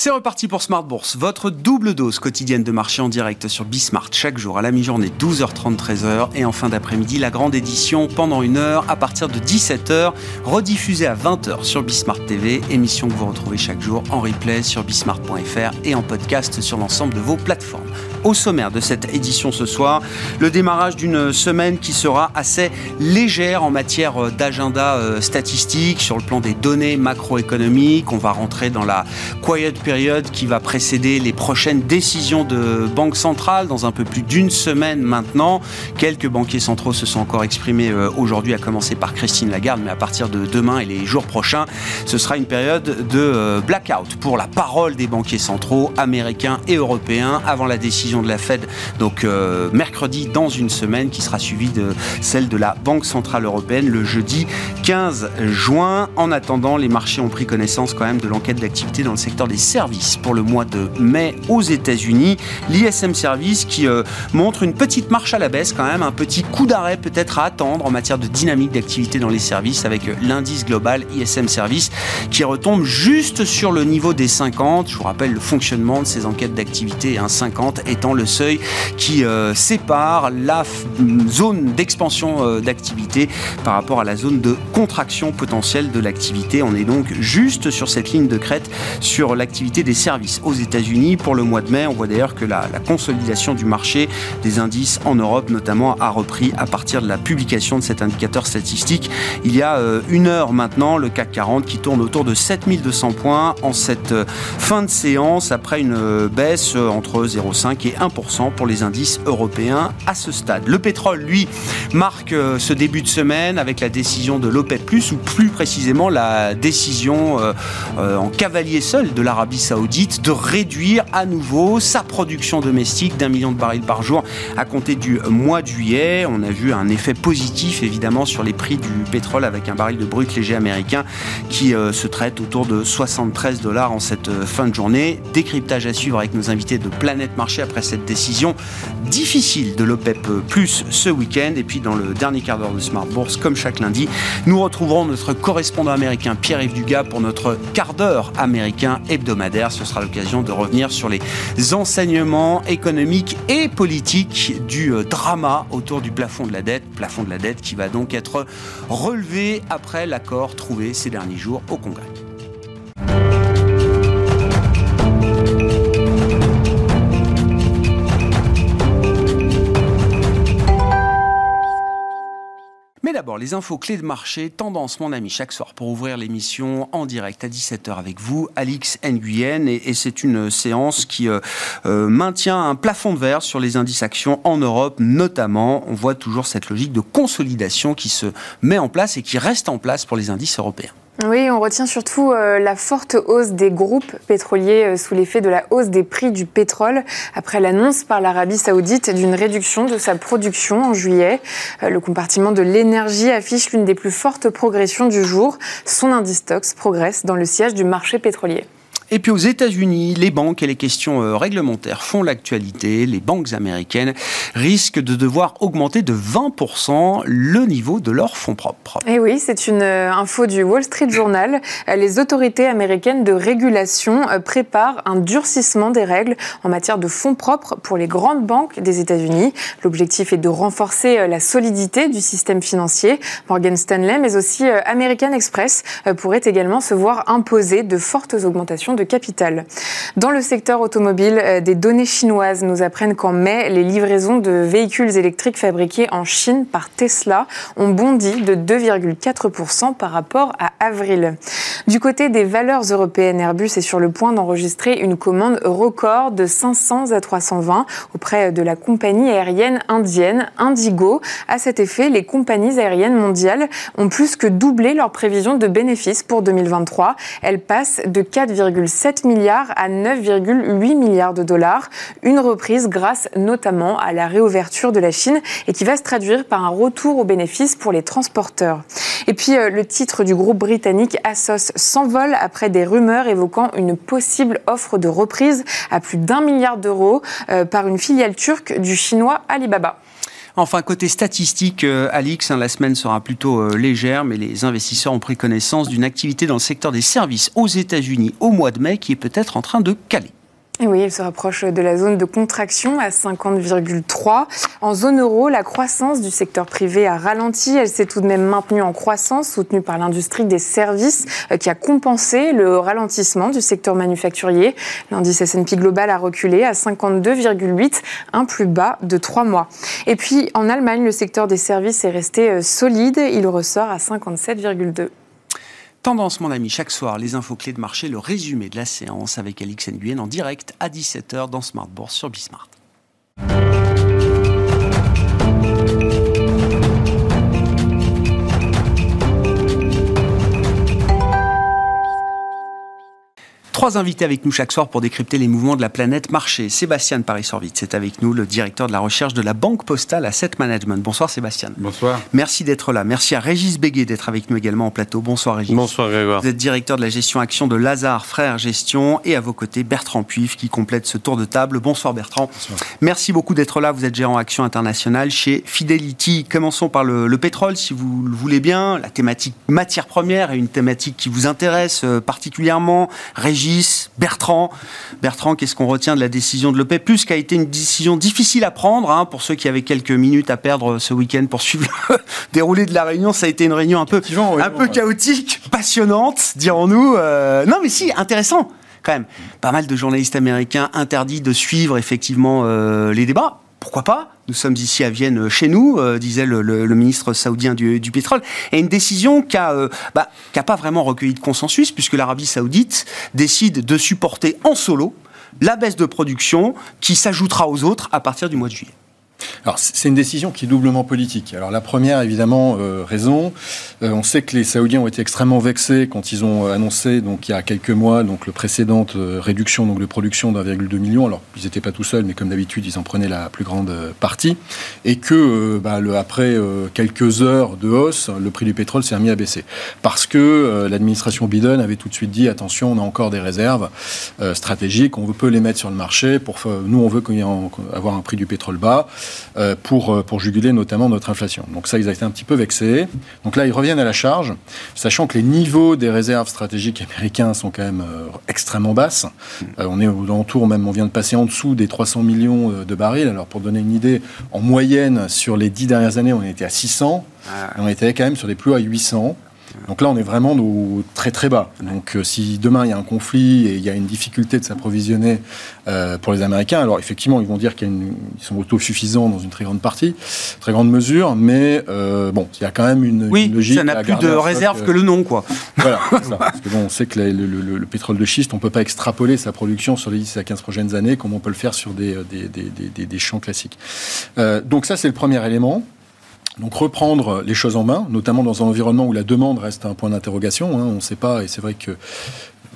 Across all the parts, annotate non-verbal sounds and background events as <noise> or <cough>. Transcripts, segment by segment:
C'est reparti pour Smart Bourse, votre double dose quotidienne de marché en direct sur Bismart chaque jour à la mi-journée 12h30 13h et en fin d'après-midi la grande édition pendant une heure à partir de 17h rediffusée à 20h sur Bismart TV, émission que vous retrouvez chaque jour en replay sur bismart.fr et en podcast sur l'ensemble de vos plateformes. Au sommaire de cette édition ce soir, le démarrage d'une semaine qui sera assez légère en matière d'agenda euh, statistique sur le plan des données macroéconomiques. On va rentrer dans la quiet période qui va précéder les prochaines décisions de banque centrale dans un peu plus d'une semaine maintenant. Quelques banquiers centraux se sont encore exprimés euh, aujourd'hui, à commencer par Christine Lagarde, mais à partir de demain et les jours prochains, ce sera une période de euh, blackout pour la parole des banquiers centraux américains et européens avant la décision de la Fed, donc euh, mercredi dans une semaine, qui sera suivie de celle de la Banque centrale européenne le jeudi 15 juin. En attendant, les marchés ont pris connaissance quand même de l'enquête d'activité dans le secteur des services pour le mois de mai aux États-Unis. L'ISM Service qui euh, montre une petite marche à la baisse quand même, un petit coup d'arrêt peut-être à attendre en matière de dynamique d'activité dans les services avec euh, l'indice global ISM Service qui retombe juste sur le niveau des 50. Je vous rappelle le fonctionnement de ces enquêtes d'activité, un 50 le seuil qui euh, sépare la zone d'expansion d'activité par rapport à la zone de contraction potentielle de l'activité. On est donc juste sur cette ligne de crête sur l'activité des services aux États-Unis. Pour le mois de mai, on voit d'ailleurs que la, consolidation du marché des indices en Europe, notamment, a repris à partir de la publication de cet indicateur statistique. Il y a euh, une heure maintenant, le CAC 40 qui tourne autour de 7200 points en cette euh, fin de séance après une euh, baisse entre 0,5 et 1% pour les indices européens à ce stade. Le pétrole, lui, marque ce début de semaine avec la décision de l'OPEP+, ou plus précisément la décision en cavalier seul de l'Arabie saoudite de réduire à nouveau sa production domestique d'un million de barils par jour à compter du mois de juillet. On a vu un effet positif évidemment sur les prix du pétrole avec un baril de brut léger américain qui euh, se traite autour de 73 dollars en cette euh, fin de journée. Décryptage à suivre avec nos invités de Planète Marché après cette décision difficile de l'OPEP Plus ce week-end. Et puis dans le dernier quart d'heure de Smart Bourse, comme chaque lundi, nous retrouverons notre correspondant américain Pierre-Yves Dugas pour notre quart d'heure américain hebdomadaire. Ce sera l'occasion de revenir sur les enseignements économiques et politiques du euh, drama autour du plafond de la dette. Plafond de la dette qui va donc être relevé après l'accord trouvé ces derniers jours au Congrès. Les infos clés de marché, tendance, mon ami, chaque soir pour ouvrir l'émission en direct à 17h avec vous, Alix Nguyen. Et, c'est une séance qui euh, euh, maintient un plafond de verre sur les indices actions en Europe, notamment. On voit toujours cette logique de consolidation qui se met en place et qui reste en place pour les indices européens. Oui, on retient surtout euh, la forte hausse des groupes pétroliers euh, sous l'effet de la hausse des prix du pétrole après l'annonce par l'Arabie saoudite d'une réduction de sa production en juillet. Euh, le compartiment de l'énergie affiche l'une des plus fortes progressions du jour. Son indice Tox progresse dans le siège du marché pétrolier. Et puis aux États-Unis, les banques et les questions euh, réglementaires font l'actualité. Les banques américaines risquent de devoir augmenter de 20% le niveau de leurs fonds propres. Et oui, c'est une euh, info du Wall Street Journal. Euh, les autorités américaines de régulation préparent un durcissement des règles en matière de fonds propres pour les grandes banques des États-Unis. L'objectif est de renforcer la solidité du système financier. Morgan Stanley, mais aussi American Express pourraient également se voir imposer de fortes augmentations capital. Dans le secteur automobile, euh, des données chinoises nous apprennent qu'en mai, les livraisons de véhicules électriques fabriqués en Chine par Tesla ont bondi de 2,4% par rapport à avril. Du côté des valeurs européennes, Airbus est sur le point d'enregistrer une commande record de 500 à 320 auprès de la compagnie aérienne indienne Indigo. À cet effet, les compagnies aériennes mondiales ont plus que doublé leurs prévisions de bénéfices pour 2023. Elles passent de 4,5 7 milliards à 9,8 milliards de dollars. Une reprise grâce notamment à la réouverture de la Chine et qui va se traduire par un retour aux bénéfices pour les transporteurs. Et puis euh, le titre du groupe britannique Asos s'envole après des rumeurs évoquant une possible offre de reprise à plus d'un milliard d'euros euh, par une filiale turque du chinois Alibaba. Enfin, côté statistique, euh, Alix, hein, la semaine sera plutôt euh, légère, mais les investisseurs ont pris connaissance d'une activité dans le secteur des services aux États-Unis au mois de mai qui est peut-être en train de caler. Oui, elle se rapproche de la zone de contraction à 50,3. En zone euro, la croissance du secteur privé a ralenti. Elle s'est tout de même maintenue en croissance, soutenue par l'industrie des services, euh, qui a compensé le ralentissement du secteur manufacturier. L'indice S&P global a reculé à 52,8, un plus bas de trois mois. Et puis, en Allemagne, le secteur des services est resté euh, solide. Il ressort à 57,2. Tendance, mon ami, chaque soir, les infos clés de marché, le résumé de la séance avec Alix Nguyen en direct à 17h dans Smart Bourse sur Bismart. Trois invités avec nous chaque soir pour décrypter les mouvements de la planète marché. Sébastien Paris-Sorvit, c'est avec nous, le directeur de la recherche de la Banque Postale Asset Management. Bonsoir Sébastien. Bonsoir. Merci d'être là. Merci à Régis Béguet d'être avec nous également en plateau. Bonsoir Régis. Bonsoir Grégoire. Vous êtes directeur de la gestion action de Lazare Frères Gestion et à vos côtés Bertrand Puif qui complète ce tour de table. Bonsoir Bertrand. Bonsoir. Merci beaucoup d'être là. Vous êtes gérant action internationale chez Fidelity. Commençons par le, le, pétrole si vous le voulez bien. La thématique matière première est une thématique qui vous intéresse euh, particulièrement. Régis, Bertrand. Bertrand, qu'est-ce qu'on retient de la décision de l'OPEP Plus qui a été une décision difficile à prendre hein, pour ceux qui avaient quelques minutes à perdre ce week-end pour suivre le <laughs> déroulé de la réunion. Ça a été une réunion un peu, oui, un bon, peu ouais. passionnante, passionnante, dirons-nous. Euh, non, mais si, intéressant quand même. Pas mal de journalistes américains interdits de suivre effectivement euh, les débats. Pourquoi pas Nous sommes ici à Vienne, euh, chez nous, euh, disait le, ministre saoudien du, du, pétrole. Et une décision qui n'a euh, bah, pas vraiment recueilli de consensus, puisque l'Arabie saoudite décide de supporter en solo la baisse de production qui s'ajoutera aux autres à partir du mois de juillet. Alors, c'est une décision qui est doublement politique. Alors, la première, évidemment, euh, raison. Euh, on sait que les Saoudiens ont été extrêmement vexés quand ils ont annoncé, donc, il y a quelques mois, donc, le précédente euh, réduction donc, de production d'1,2 million. Alors, ils n'étaient pas tout seuls, mais comme d'habitude, ils en prenaient la plus grande euh, partie. Et que, euh, bah, après euh, quelques heures de hausse, le prix du pétrole s'est remis à baisser. Parce que euh, l'administration Biden avait tout de suite dit, attention, on a encore des réserves euh, stratégiques, on peut les mettre sur le marché. Pour, nous, on veut avoir un prix du pétrole bas. Euh, pour, pour juguler notamment notre inflation. Donc ça, ils ont été un petit peu vexés. Donc là, ils reviennent à la charge, sachant que les niveaux des réserves stratégiques américains sont quand même euh, extrêmement basses. Euh, on est au l'entour, même on vient de passer en dessous des 300 millions euh, de barils. Alors pour donner une idée, en moyenne, sur les dix dernières années, on était à 600. Ah. Et on était quand même sur des plus à 800. Donc là, on est vraiment au très très bas. Donc euh, si demain il y a un conflit et il y a une difficulté de s'approvisionner euh, pour les Américains, alors effectivement, ils vont dire qu'ils sont autosuffisants dans une très grande partie, très grande mesure, mais euh, bon, il y a quand même une, oui, une logique. ça n'a plus de réserve que le nom, quoi. Voilà, ça, parce que bon, on sait que le, le, le, le, pétrole de schiste, on peut pas extrapoler sa production sur les 10 à 15 prochaines années comme on peut le faire sur des, des, des, des, des champs classiques. Donc ça, c'est le premier élément. Donc reprendre les choses en main, notamment dans un environnement où la demande reste un point d'interrogation. Hein, on ne sait pas, et c'est vrai que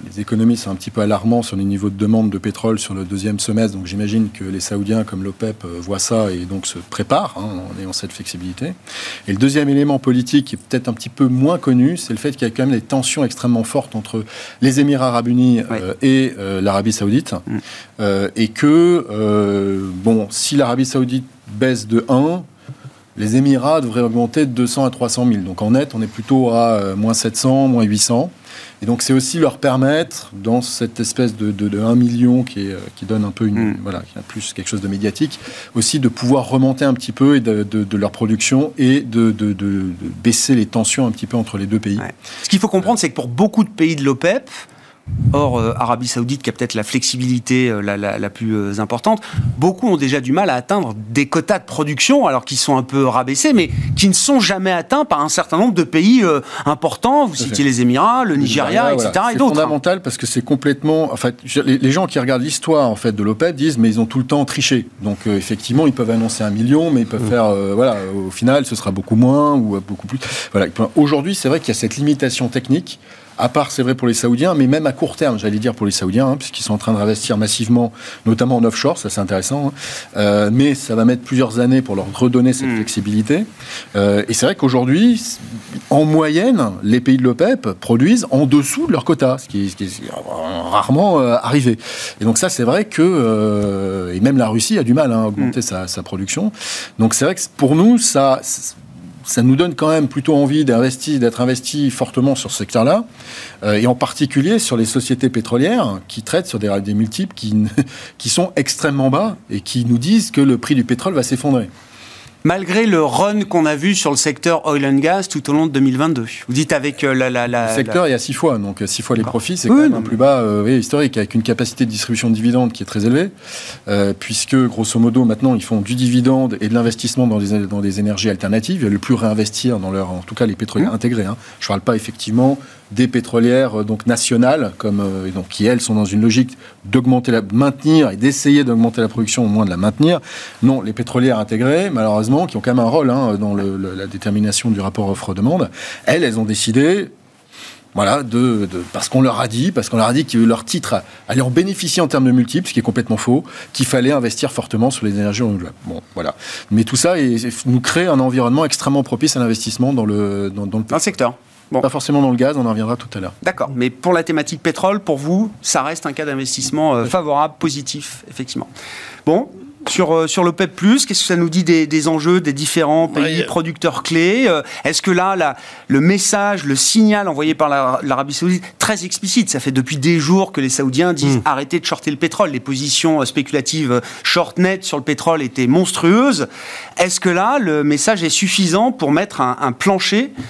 les économistes sont un petit peu alarmants sur les niveaux de demande de pétrole sur le deuxième semestre. Donc j'imagine que les Saoudiens, comme l'OPEP, voient ça et donc se préparent hein, en ayant cette flexibilité. Et le deuxième élément politique, qui est peut-être un petit peu moins connu, c'est le fait qu'il y a quand même des tensions extrêmement fortes entre les Émirats arabes unis euh, et euh, l'Arabie saoudite. Mm. Euh, et que, euh, bon, si l'Arabie saoudite baisse de 1, les Émirats devraient augmenter de 200 à 300 000. Donc en net, on est plutôt à euh, moins 700, moins 800. Et donc c'est aussi leur permettre, dans cette espèce de, de, de 1 million qui, est, qui, donne un peu une, mm. voilà, qui a plus quelque chose de médiatique, aussi de pouvoir remonter un petit peu et de, de leur production et de, baisser les tensions un petit peu entre les deux pays. Ouais. Ce qu'il faut comprendre, c'est que pour beaucoup de pays de l'OPEP, Or, euh, Arabie Saoudite, qui a peut-être la flexibilité euh, la, la, la, plus euh, importante, beaucoup ont déjà du mal à atteindre des quotas de production, alors qu'ils sont un peu rabaissés, mais qui ne sont jamais atteints par un certain nombre de pays importants. Vous citiez les Émirats, le Nigeria, etc. Voilà. et. C'est fondamental parce que c'est complètement. En fait, les, les, gens qui regardent l'histoire en fait de l'OPEP disent, mais ils ont tout le temps triché. Donc, effectivement, ils peuvent annoncer un million, mais ils peuvent mmh. faire, voilà, au final, ce sera beaucoup moins ou beaucoup plus. Voilà. Aujourd'hui, c'est vrai qu'il y a cette limitation technique à part, c'est vrai pour les Saoudiens, mais même à court terme, j'allais dire pour les Saoudiens, hein, puisqu'ils sont en train d'investir massivement, notamment en offshore, ça c'est intéressant, hein. euh, mais ça va mettre plusieurs années pour leur redonner cette hmm. flexibilité. Euh, et c'est vrai qu'aujourd'hui, en moyenne, les pays de l'OPEP produisent en dessous de leur quota, ce qui, est rarement euh, arrivé. Et donc ça, c'est vrai que, et même la Russie a du mal hein, à augmenter hmm. sa, sa, production. Donc c'est vrai que pour nous, ça ça nous donne quand même plutôt envie d'être investi fortement sur ce secteur-là, euh, et en particulier sur les sociétés pétrolières qui traitent sur des, des multiples qui, <laughs> qui sont extrêmement bas et qui nous disent que le prix du pétrole va s'effondrer malgré le run qu'on a vu sur le secteur oil and gas tout au long de 2022. Vous dites avec euh, la, la, la Le secteur, il y a six fois, donc six fois les profits, c'est quand même un plus bas euh, historique, avec une capacité de distribution de dividendes qui est très élevée, euh, puisque grosso modo maintenant ils font du dividende et de l'investissement dans des, dans des énergies alternatives. Ils veulent plus réinvestir dans leur, en tout cas les pétroliers mmh. intégrés. Hein. Je ne parle pas effectivement des pétrolières euh, donc nationales, comme, euh, donc, qui elles sont dans une logique d'augmenter la, maintenir et d'essayer d'augmenter la production, au moins de la maintenir. Non, les pétrolières intégrées, malheureusement, qui ont quand même un rôle hein, dans la détermination du rapport offre-demande, elles, elles ont décidé voilà, de, parce qu'on leur a dit, parce qu'on leur a dit que leur titre allait en bénéficier en termes de multiples, ce qui est complètement faux, qu'il fallait investir fortement sur les énergies renouvelables. Bon, voilà. Mais tout ça nous crée un environnement extrêmement propice à l'investissement dans le, dans, dans le secteur. Pas forcément dans le gaz, on en reviendra tout à l'heure. D'accord, mais pour la thématique pétrole, pour vous, ça reste un cas d'investissement euh, favorable, positif, effectivement. Bon, sur, euh, sur l'OPEP+, qu'est-ce que ça nous dit des, enjeux des différents pays producteurs clés euh, Est-ce que là, le message, le signal envoyé par l'Arabie Saoudite, très explicite, ça fait depuis des jours que les Saoudiens disent hmm. arrêtez de shorter le pétrole. Les positions spéculatives short net sur le pétrole étaient monstrueuses. Est-ce que là, le message est suffisant pour mettre un plancher euh,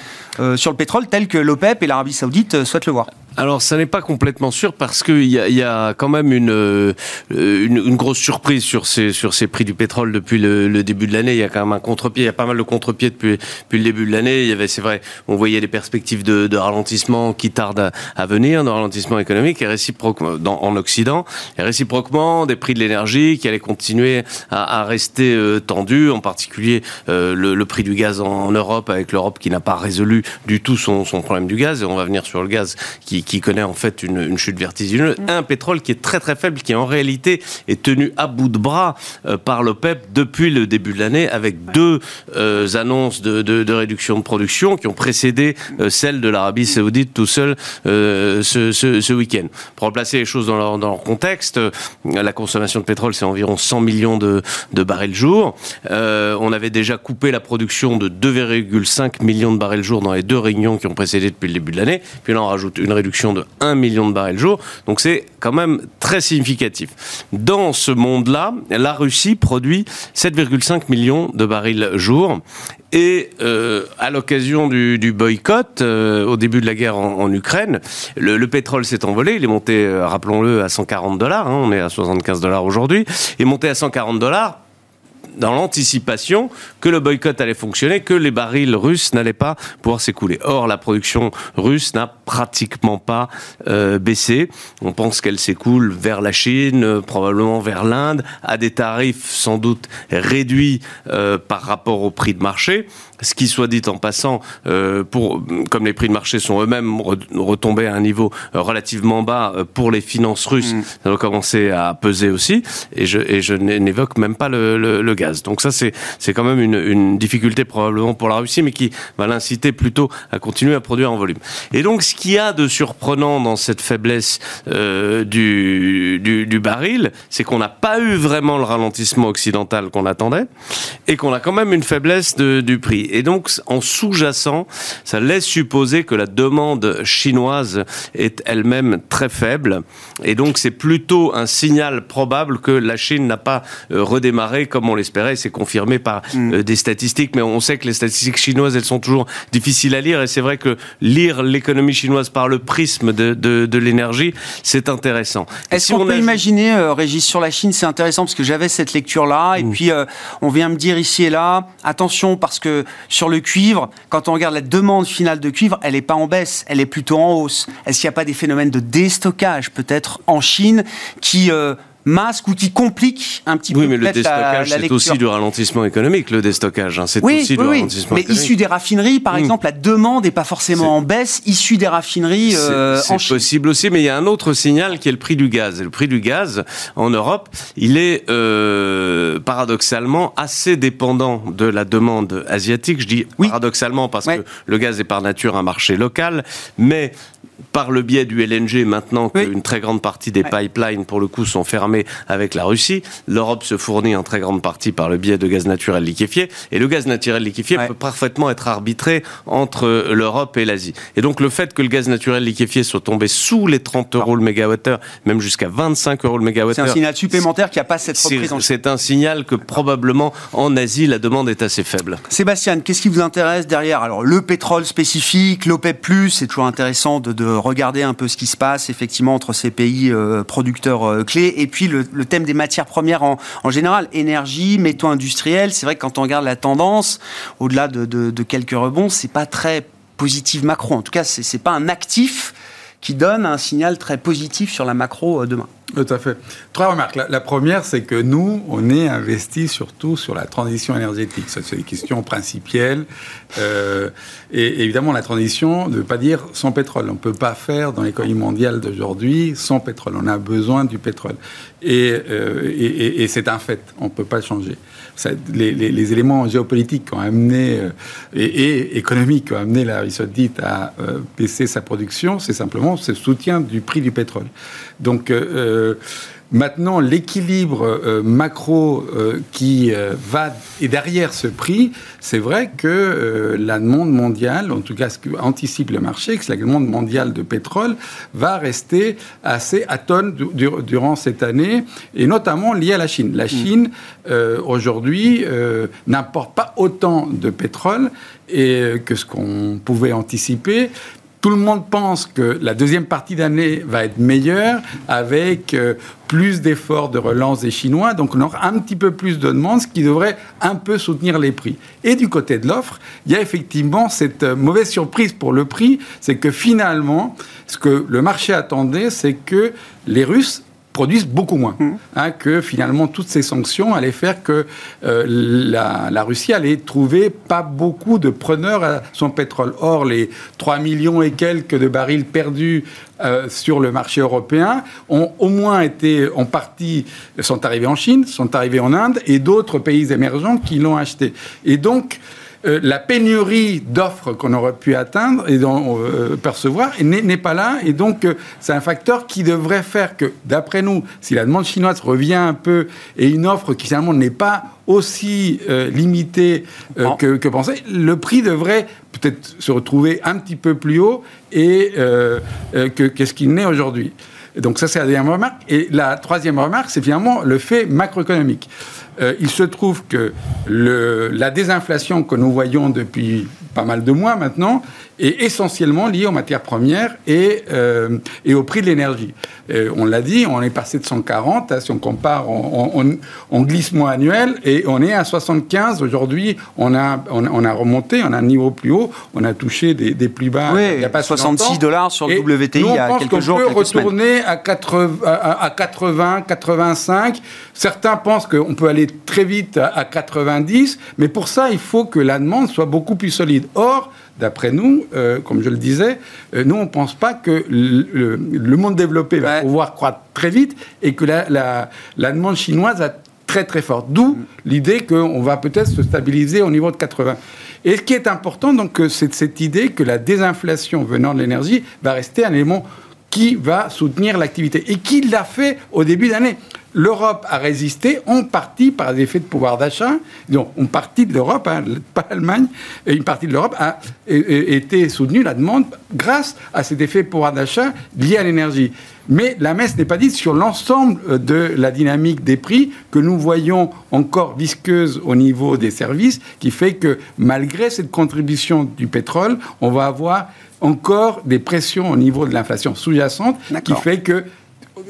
sur le pétrole tel que l'OPEP et l'Arabie Saoudite euh, souhaitent le voir alors, ça n'est pas complètement sûr parce qu'il y a, y a quand même une, euh, une, une, grosse surprise sur ces, sur ces prix du pétrole depuis le, début de l'année. Il y a quand même un contre-pied. Il y a pas mal de contre-pieds depuis, depuis le début de l'année. Il y avait, c'est vrai, on voyait des perspectives de, ralentissement qui tardent à, venir, de ralentissement économique et réciproquement en Occident. Et réciproquement, des prix de l'énergie qui allaient continuer à, rester euh, tendus, en particulier euh, le, le, prix du gaz en, en Europe, avec l'Europe qui n'a pas résolu du tout son, son problème du gaz. Et on va venir sur le gaz qui qui, connaît en fait une, chute vertigineuse, mm. un pétrole qui est très très faible, qui en réalité est tenu à bout de bras euh, par l'OPEP depuis le début de l'année, avec deux euh, annonces de, de, réduction de production qui ont précédé euh, celle de l'Arabie Saoudite tout seul ce, ce, ce week-end. Pour replacer les choses dans leur, dans leur contexte, la consommation de pétrole c'est environ 100 millions de, de barils jour. on avait déjà coupé la production de 2,5 millions de barils jour dans les deux réunions qui ont précédé depuis le début de l'année. Puis là on rajoute une réduction de 1 million de barils jour. Donc c'est quand même très significatif. Dans ce monde-là, la Russie produit 7,5 millions de barils jour. Et euh, à l'occasion du, boycott, euh, au début de la guerre en, Ukraine, le, pétrole s'est envolé. Il est monté, euh, rappelons-le, à 140 dollars. Hein, on est à 75 dollars aujourd'hui. Il est monté à 140 dollars dans l'anticipation que le boycott allait fonctionner, que les barils russes n'allaient pas pouvoir s'écouler. Or, la production russe n'a pratiquement pas euh, baissé. On pense qu'elle s'écoule vers la Chine, euh, probablement vers l'Inde, à des tarifs sans doute réduits euh, par rapport au prix de marché ce qui soit dit en passant, euh, pour, comme les prix de marché sont eux-mêmes retombés à un niveau euh, relativement bas euh, pour les finances russes, mm. ça va commencer à peser aussi. Et je, et je n'évoque même pas le, le, le, gaz. Donc ça, c'est, c'est quand même une, une, difficulté probablement pour la Russie, mais qui va l'inciter plutôt à continuer à produire en volume. Et donc, ce qu'il y a de surprenant dans cette faiblesse euh, du, du, du baril, c'est qu'on n'a pas eu vraiment le ralentissement occidental qu'on attendait, et qu'on a quand même une faiblesse de, du prix. Et donc, en sous-jacent, ça laisse supposer que la demande chinoise est elle-même très faible. Et donc, c'est plutôt un signal probable que la Chine n'a pas euh, redémarré comme on l'espérait. C'est confirmé par mm. euh, des statistiques, mais on sait que les statistiques chinoises, elles sont toujours difficiles à lire. Et c'est vrai que lire l'économie chinoise par le prisme de, de, de l'énergie, c'est intéressant. Est-ce qu'on peut imaginer, euh, Régis, sur la Chine, c'est intéressant parce que j'avais cette lecture-là, et mm. puis on vient me dire ici et là, attention parce que sur le cuivre, quand on regarde la demande finale de cuivre, elle n'est pas en baisse, elle est plutôt en hausse. Est-ce qu'il n'y a pas des phénomènes de déstockage peut-être en Chine qui euh, masque ou qui complique un petit oui, peu mais le déstockage, c'est aussi du ralentissement économique, le déstockage. hein. C'est Oui, aussi oui, du oui. ralentissement mais économique. issu des raffineries, par Mm. exemple, la demande n'est pas forcément en baisse, issue des raffineries C'est- euh, C'est possible aussi, mais il y a un autre signal qui est le prix du gaz. Et le prix du gaz en Europe, il est euh, paradoxalement assez dépendant de la demande asiatique. Je dis Oui. paradoxalement parce que le gaz est par nature un marché local, mais par le biais du LNG, maintenant Oui. qu'une très grande partie des Ouais. pipelines, pour le coup, sont fermées avec la Russie, l'Europe se fournit en très grande partie par le biais de gaz naturel liquéfié. Et le gaz naturel liquéfié Ouais. peut parfaitement être arbitré entre l'Europe et l'Asie. Et donc le fait que le gaz naturel liquéfié soit tombé sous les 30 euros le mégawattheure, même jusqu'à 25 euros le C'est un mégawattheure, signal supplémentaire qui a pas cette reprise en c'est un signal que probablement en Asie la demande est assez faible. Sébastien, qu'est-ce qui vous intéresse derrière? Alors le pétrole spécifique, l'OPEP+, c'est toujours intéressant de, de regarder un peu ce qui se passe effectivement entre ces pays euh, producteurs euh, clés, et puis le, thème des matières premières en, général, énergie, métaux industriels. C'est vrai que quand on regarde la tendance, au-delà de, quelques rebonds, c'est pas très positif macro. En tout cas, c'est pas un actif qui donne un signal très positif sur la macro euh, demain. Tout à fait. Trois remarques. La, première, c'est que nous, on est investi surtout sur la transition énergétique. Ça, c'est une question principielle. Euh, et évidemment, la transition ne veut pas dire sans pétrole. On ne peut pas faire dans l'économie mondiale d'aujourd'hui sans pétrole. On a besoin du pétrole. Et, euh, et, c'est un fait. On ne peut pas changer. Les, éléments géopolitiques qui ont amené, euh, et, et économiques qui ont amené l'Arabie saoudite à euh, baisser sa production, c'est simplement ce soutien du prix du pétrole. Donc, euh, Maintenant, l'équilibre euh, macro euh, qui euh, va et derrière ce prix, c'est vrai que la demande mondiale, en tout cas ce que anticipe le marché, que la demande mondiale de pétrole va rester assez du- du- durant cette année, et notamment liée à la Chine. La Chine, euh, aujourd'hui, n'importe pas autant de pétrole et, que ce qu'on pouvait anticiper. Tout le monde pense que la deuxième partie d'année va être meilleure avec euh, plus d'efforts de relance des Chinois. Donc on aura un petit peu plus de demande, ce qui devrait un peu soutenir les prix. Et du côté de l'offre, il y a effectivement cette euh, mauvaise surprise pour le prix, c'est que finalement, ce que le marché attendait, c'est que les Russes produisent beaucoup moins. Hein, que finalement, toutes ces sanctions allaient faire que euh, la, la Russie allait trouver pas beaucoup de preneurs à son pétrole. Or, les 3 millions et quelques de barils perdus euh, sur le marché européen ont au moins été en partie sont arrivés en Chine, sont arrivés en Inde et d'autres pays émergents qui l'ont acheté. Et donc euh, la pénurie d'offres qu'on aurait pu atteindre et d'en, euh, percevoir n'est pas là. Et donc, euh, c'est un facteur qui devrait faire que, d'après nous, si la demande chinoise revient un peu et une offre qui finalement n'est pas aussi euh, limitée que, que pensé, le prix devrait peut-être se retrouver un petit peu plus haut et que qu'est-ce qu'il n'est aujourd'hui. Donc ça, c'est la deuxième remarque. Et la troisième remarque, c'est finalement le fait macroéconomique. Euh, il se trouve que la désinflation que nous voyons depuis pas mal de mois maintenant est essentiellement liée aux matières premières et, euh, et au prix de l'énergie. Euh, on l'a dit, on est passé de 140, hein, si on compare en, en- en- en glissement annuel, et on est à 75. Aujourd'hui, on a, on, a- on a remonté, on a un niveau plus haut, on a touché des, des plus bas. Oui, il y a pas si 66 longtemps. dollars sur le WTI nous, on il y a pense quelques qu'on jours, peut quelques semaines. retourner à 80, à, à 80, 85. Certains pensent qu'on peut aller très vite à, à 90, mais pour ça, il faut que la demande soit beaucoup plus solide. Or, d'après nous, euh, comme je le disais, euh, nous, on ne pense pas que le, monde développé va pouvoir croître très vite et que la, la- la demande chinoise va très très forte. D'où l'idée qu'on va peut-être se stabiliser au niveau de 80. Et ce qui est important, donc, euh, c'est cette idée que la désinflation venant de l'énergie va rester un élément qui va soutenir l'activité et qui l'a fait au début d'année. L'Europe a résisté en partie par des effets de pouvoir d'achat. Donc, une partie de l'Europe, hein, pas l'Allemagne, une partie de l'Europe a été soutenue, la demande, grâce à cet effet de pouvoir d'achat lié à l'énergie. Mais la messe n'est pas dite sur l'ensemble euh, de la dynamique des prix que nous voyons encore visqueuse au niveau des services, qui fait que malgré cette contribution du pétrole, on va avoir encore des pressions au niveau de l'inflation sous-jacente, qui fait que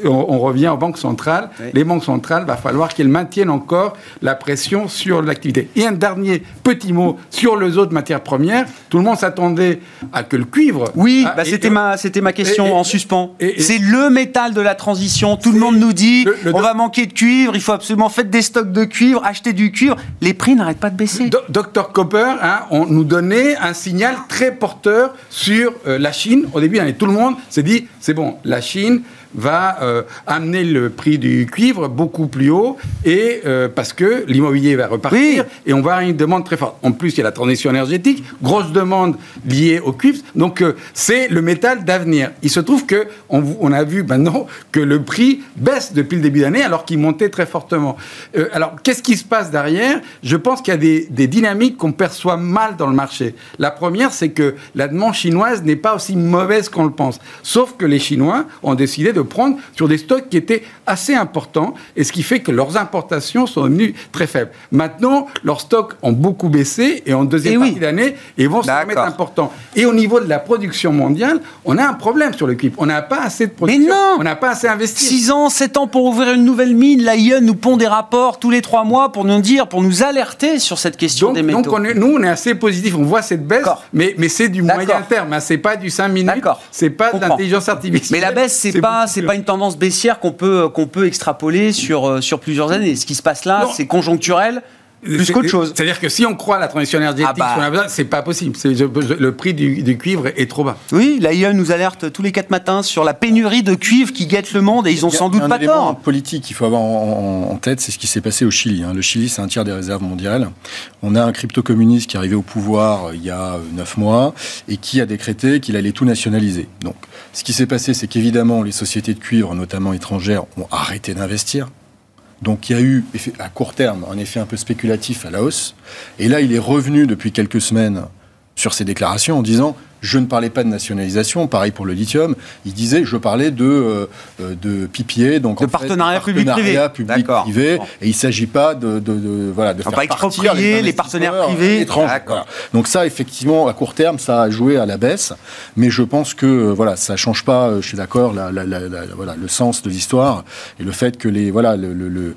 on, revient aux banques centrales. Les banques centrales, va falloir qu'elles maintiennent encore la pression sur l'activité. Et un dernier petit mot sur les autres matières premières. Tout le monde s'attendait à que le cuivre. Oui, bah, c'était ma, c'était ma question en suspens. C'est le métal de la transition. Tout le monde nous dit, on va manquer de cuivre. Il faut absolument faire des stocks de cuivre, acheter du cuivre. Les prix n'arrêtent pas de baisser. Docteur Copper, hein, on nous donnait un signal très porteur sur euh, la Chine. Au début, tout le monde s'est dit, c'est bon, la Chine va euh, amener le prix du cuivre beaucoup plus haut et euh, parce que l'immobilier va repartir et on va avoir une demande très forte. En plus, il y a la transition énergétique, grosse demande liée au cuivre. Donc, euh, c'est le métal d'avenir. Il se trouve que on, a vu maintenant que le prix baisse depuis le début d'année alors qu'il montait très fortement. alors, qu'est-ce qui se passe derrière? Je pense qu'il y a des, des dynamiques qu'on perçoit mal dans le marché. La première, c'est que la demande chinoise n'est pas aussi mauvaise qu'on le pense. Sauf que les Chinois ont décidé de prendre sur des stocks qui étaient assez importants, et ce qui fait que leurs importations sont devenues très faibles. Maintenant, leurs stocks ont beaucoup baissé, et en deuxième eh partie d'année, ils vont se remettre importants. Et au niveau de la production mondiale, on a un problème sur le cuivre. On n'a pas assez de production. Mais non On n'a pas assez investi. 6 ans, 7 ans pour ouvrir une nouvelle mine, l'AIE nous pond des rapports tous les 3 mois pour nous dire, pour nous alerter sur cette question des métaux. Donc nous, on est assez positif. On voit cette baisse, mais, mais c'est du moyen terme. Hein. C'est pas du 5 minutes. C'est pas de l'intelligence artificielle. Mais la baisse, c'est pas, c'est pas une tendance baissière qu'on peut, qu'on peut extrapoler sur, euh, sur plusieurs années. Ce qui se passe là, c'est conjoncturel plus qu'autre chose. C'est-à-dire que si on croit à la transition énergétique, ah bah. c'est pas possible. Le prix du, cuivre est trop bas. Oui, l'AIE nous alerte tous les quatre matins sur la pénurie de cuivre qui guette le monde et ils ont sans doute pas tort. Un politique qu'il faut avoir en, tête, c'est ce qui s'est passé au Chili. Hein. Le Chili, c'est un tiers des réserves mondiales. On a un crypto-communiste qui est arrivé au pouvoir euh, il y a euh, neuf mois et qui a décrété qu'il allait tout nationaliser. Donc, ce qui s'est passé, c'est qu'évidemment, les sociétés de cuivre, notamment étrangères, ont arrêté d'investir. Donc il y a eu, à court terme, un effet un peu spéculatif à la hausse. Et là, il est revenu depuis quelques semaines sur ses déclarations en disant je ne parlais pas de nationalisation, pareil pour le lithium. Il disait, je parlais de, euh, de PPA, donc de partenariat public-privé. Public et il ne s'agit pas de, de, voilà, de faire pas exproprier les, partenaires privés. Donc ça, effectivement, à court terme, ça a joué à la baisse, mais je pense que euh, voilà, ça change pas. Euh, je suis d'accord, la, voilà, le sens de l'histoire et le fait que les voilà le, le,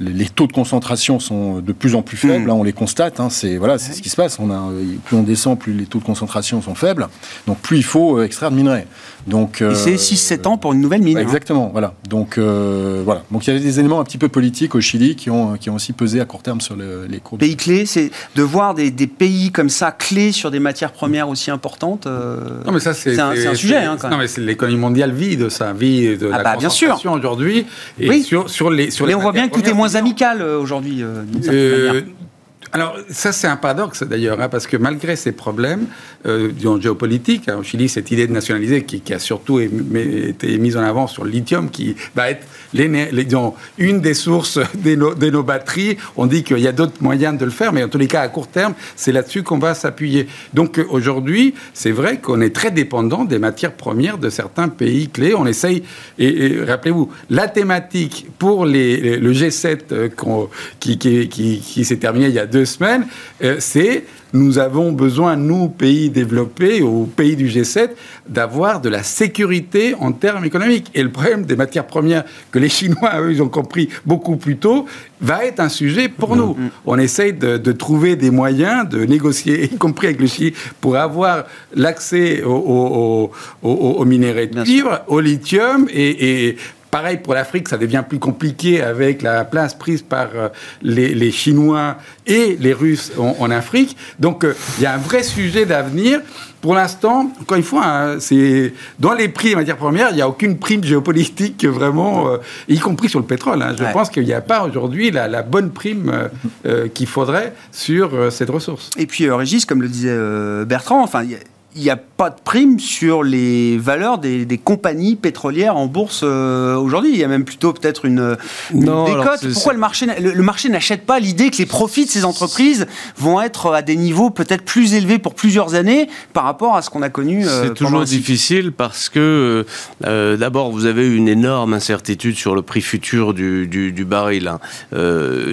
les taux de concentration sont de plus en plus faibles. Hmm. Là, on les constate. Hein, c'est voilà, c'est ce qui se passe. On a plus on descend, plus les taux de concentration sont faibles. Donc plus il faut euh, extraire de minerais. Donc, euh, c'est 6-7 ans pour une nouvelle mine. Hein. Exactement, voilà. Donc, euh, voilà. Donc il y avait des éléments un petit peu politiques au Chili qui ont, qui ont aussi pesé à court terme sur les cours. Pays clés, c'est de voir des, pays comme ça clés sur des matières premières aussi importantes. non, mais ça, c'est un, sujet. Hein, non, mais l'économie mondiale vit de ça, vit de ah la bah, bien sûr. aujourd'hui. oui. sur, sur les, sur mais on voit bien que tout est moins amical aujourd'hui. Alors, ça, c'est un paradoxe d'ailleurs, hein, parce que malgré ces problèmes euh, géopolitiques, hein, au Chili, cette idée de nationaliser qui, a surtout été mise en avant sur le lithium, qui va être les, une des sources de nos, de nos batteries. On dit qu'il y a d'autres moyens de le faire, mais en tous les cas, à court terme, c'est là-dessus qu'on va s'appuyer. Donc, euh, aujourd'hui, c'est vrai qu'on est très dépendant des matières premières de certains pays clés. On essaye, et, rappelez-vous, la thématique pour les, le G7 euh, qui, qui, qui, qui s'est terminé il y a deux semaines, euh, c'est nous avons besoin, nous, pays développés, au pays du G7, d'avoir de la sécurité en termes économiques. Et le problème des matières premières que les Chinois, eux, ils ont compris beaucoup plus tôt, va être un sujet pour nous. Mm-hmm. On essaye de, trouver des moyens de négocier, <laughs> y compris avec le Chili, pour avoir l'accès aux au, minéraux de cuivre, au lithium et, et Pareil pour l'Afrique, ça devient plus compliqué avec la place prise par euh, les, Chinois et les Russes en, Afrique. Donc euh, il y a un vrai sujet d'avenir. Pour l'instant, encore une fois, hein, c'est dans les prix des matières premières, il n'y a aucune prime géopolitique vraiment, euh, y compris sur le pétrole. Hein. Je pense qu'il n'y a pas aujourd'hui la, bonne prime qu'il faudrait sur cette ressource. Et puis, Régis, comme le disait Bertrand, enfin, il n'y a pas de prime sur les valeurs des, compagnies pétrolières en bourse euh, aujourd'hui. Il y a même plutôt peut-être une, décote. Pourquoi le marché, le, marché n'achète pas l'idée que les profits de ces entreprises vont être à des niveaux peut-être plus élevés pour plusieurs années par rapport à ce qu'on a connu euh, C'est toujours difficile parce que euh, d'abord vous avez une énorme incertitude sur le prix futur du, du, baril. Hein.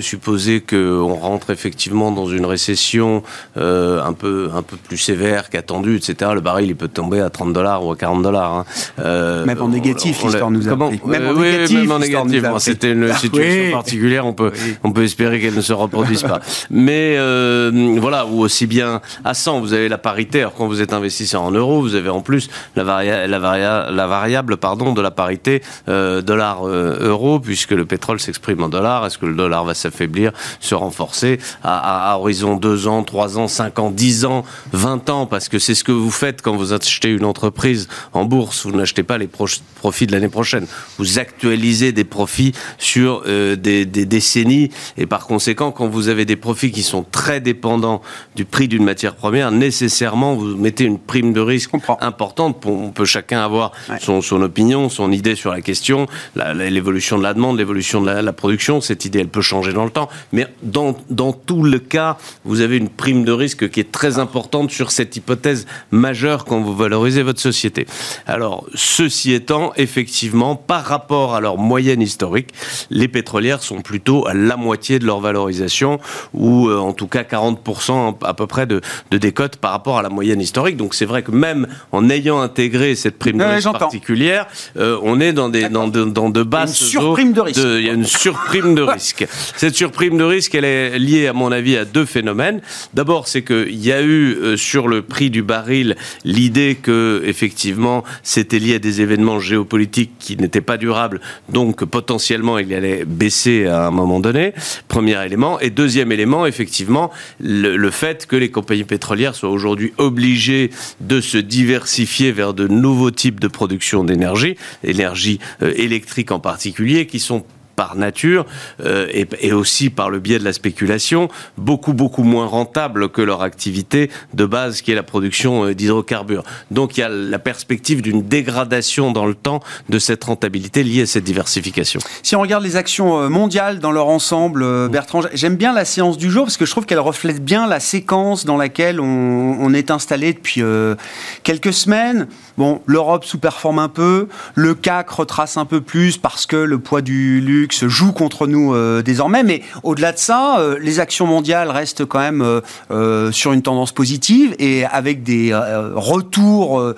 supposer qu'on rentre effectivement dans une récession un peu un peu plus sévère qu'attendu, etc etc., le baril, il peut tomber à 30 dollars ou à 40 dollars. Hein. Euh, même en négatif, l'histoire nous a Comment Même en oui, négatif, même en négatif. Bon, C'était une situation oui. particulière, on peut, oui. on peut espérer qu'elle ne se reproduise pas. Mais euh, voilà, ou aussi bien à 100, vous avez la parité. Alors quand vous êtes investisseur en euros, vous avez en plus la, varia la, varia la variable pardon, de la parité euh, dollar-euro, puisque le pétrole s'exprime en dollars. Est-ce que le dollar va s'affaiblir, se renforcer à, à, à horizon 2 ans, 3 ans, 5 ans, 10 ans, 20 ans? Parce que c'est ce que vous faites quand vous achetez une entreprise en bourse. Vous n'achetez pas les profits de l'année prochaine. Vous actualisez des profits sur euh, des, des, décennies. Et par conséquent, quand vous avez des profits qui sont très dépendants du prix d'une matière première, nécessairement, vous mettez une prime de risque importante. On peut chacun avoir ouais. son, son, opinion, son idée sur la question, l'évolution de la demande, l'évolution de la, la, production. Cette idée, elle peut changer dans le temps. Mais dans, dans tout le cas, vous avez une prime de risque qui est très importante sur cette hypothèse majeure quand vous valorisez votre société. Alors, ceci étant, effectivement, par rapport à leur moyenne historique, les pétrolières sont plutôt à la moitié de leur valorisation, ou euh, en tout cas 40% à peu près de, de décote par rapport à la moyenne historique. Donc c'est vrai que même en ayant intégré cette prime de risque particulière, euh, on est dans, des, dans, de, dans de basses une surprime de risque. Il y a une surprime de risque. <laughs> Cette surprime de risque, elle est liée, à mon avis, à deux phénomènes. D'abord, c'est qu'il y a eu euh, sur le prix du baril l'idée que, effectivement, c'était lié à des événements géopolitiques qui n'étaient pas durables, donc potentiellement il allait baisser à un moment donné. Premier élément. Et deuxième élément, effectivement, le, le fait que les compagnies pétrolières soient aujourd'hui obligées de se diversifier vers de nouveaux types de production d'énergie, énergie euh, électrique en particulier, qui sont par nature euh, et, et, aussi par le biais de la spéculation, beaucoup beaucoup moins rentable que leur activité de base qui est la production euh, d'hydrocarbures. Donc il y a la perspective d'une dégradation dans le temps de cette rentabilité liée à cette diversification. Si on regarde les actions mondiales dans leur ensemble, Bertrand, j'aime bien la séance du jour parce que je trouve qu'elle reflète bien la séquence dans laquelle on, on est installé depuis euh, quelques semaines. Bon, l'Europe sous-performe un peu, le CAC retrace un peu plus parce que le poids du luxe joue contre nous euh, désormais. Mais au-delà de ça, euh, les actions mondiales restent quand même euh, sur une tendance positive et avec des retours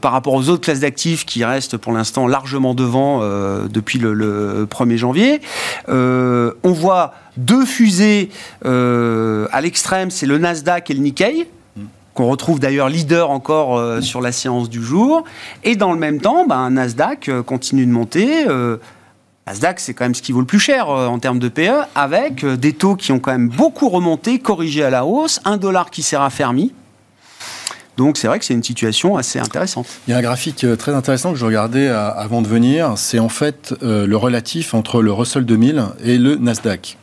par rapport aux autres classes d'actifs qui restent pour l'instant largement devant depuis le, le, 1er janvier. on voit deux fusées à l'extrême, c'est le Nasdaq et le Nikkei qu'on retrouve d'ailleurs leader encore sur la séance du jour. Et dans le même temps, ben, Nasdaq continue de monter. Nasdaq, c'est quand même ce qui vaut le plus cher en termes de PE, avec des taux qui ont quand même beaucoup remonté, corrigés à la hausse, un dollar qui s'est raffermi. Donc c'est vrai que c'est une situation assez intéressante. Il y a un graphique très intéressant que je regardais avant de venir. C'est en fait euh, le relatif entre le Russell 2000 et le Nasdaq.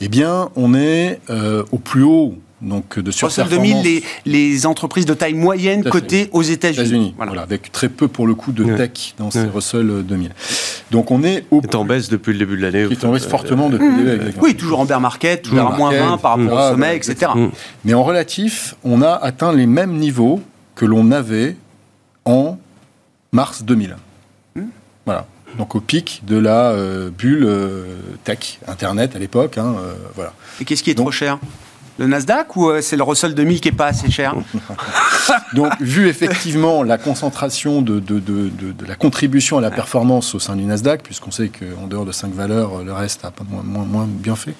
Eh bien, on est euh, au plus haut donc de Russell 2000, les, les, entreprises de taille moyenne cotées aux États-Unis. États voilà. voilà. avec très peu pour le coup de tech dans ces ouais. Russell 2000. Donc on est au. Qui est en baisse depuis le début de l'année. Qui est en baisse fortement depuis le début. Oui, toujours en bear market, toujours à moins 20 par rapport au sommet, etc. Mais en relatif, on a atteint les mêmes niveaux que l'on avait en mars 2000. Voilà. Donc au pic de la euh, bulle euh, tech, Internet à l'époque. Hein, euh, voilà. Et qu'est-ce qui est Donc, trop cher? Le Nasdaq ou c'est le Russell 2000 qui est pas assez cher <laughs> Donc, vu effectivement la concentration de, de, de, la contribution à la performance au sein du Nasdaq, puisqu'on sait qu'en dehors de 5 valeurs, le reste a moins, moins, moins bien fait,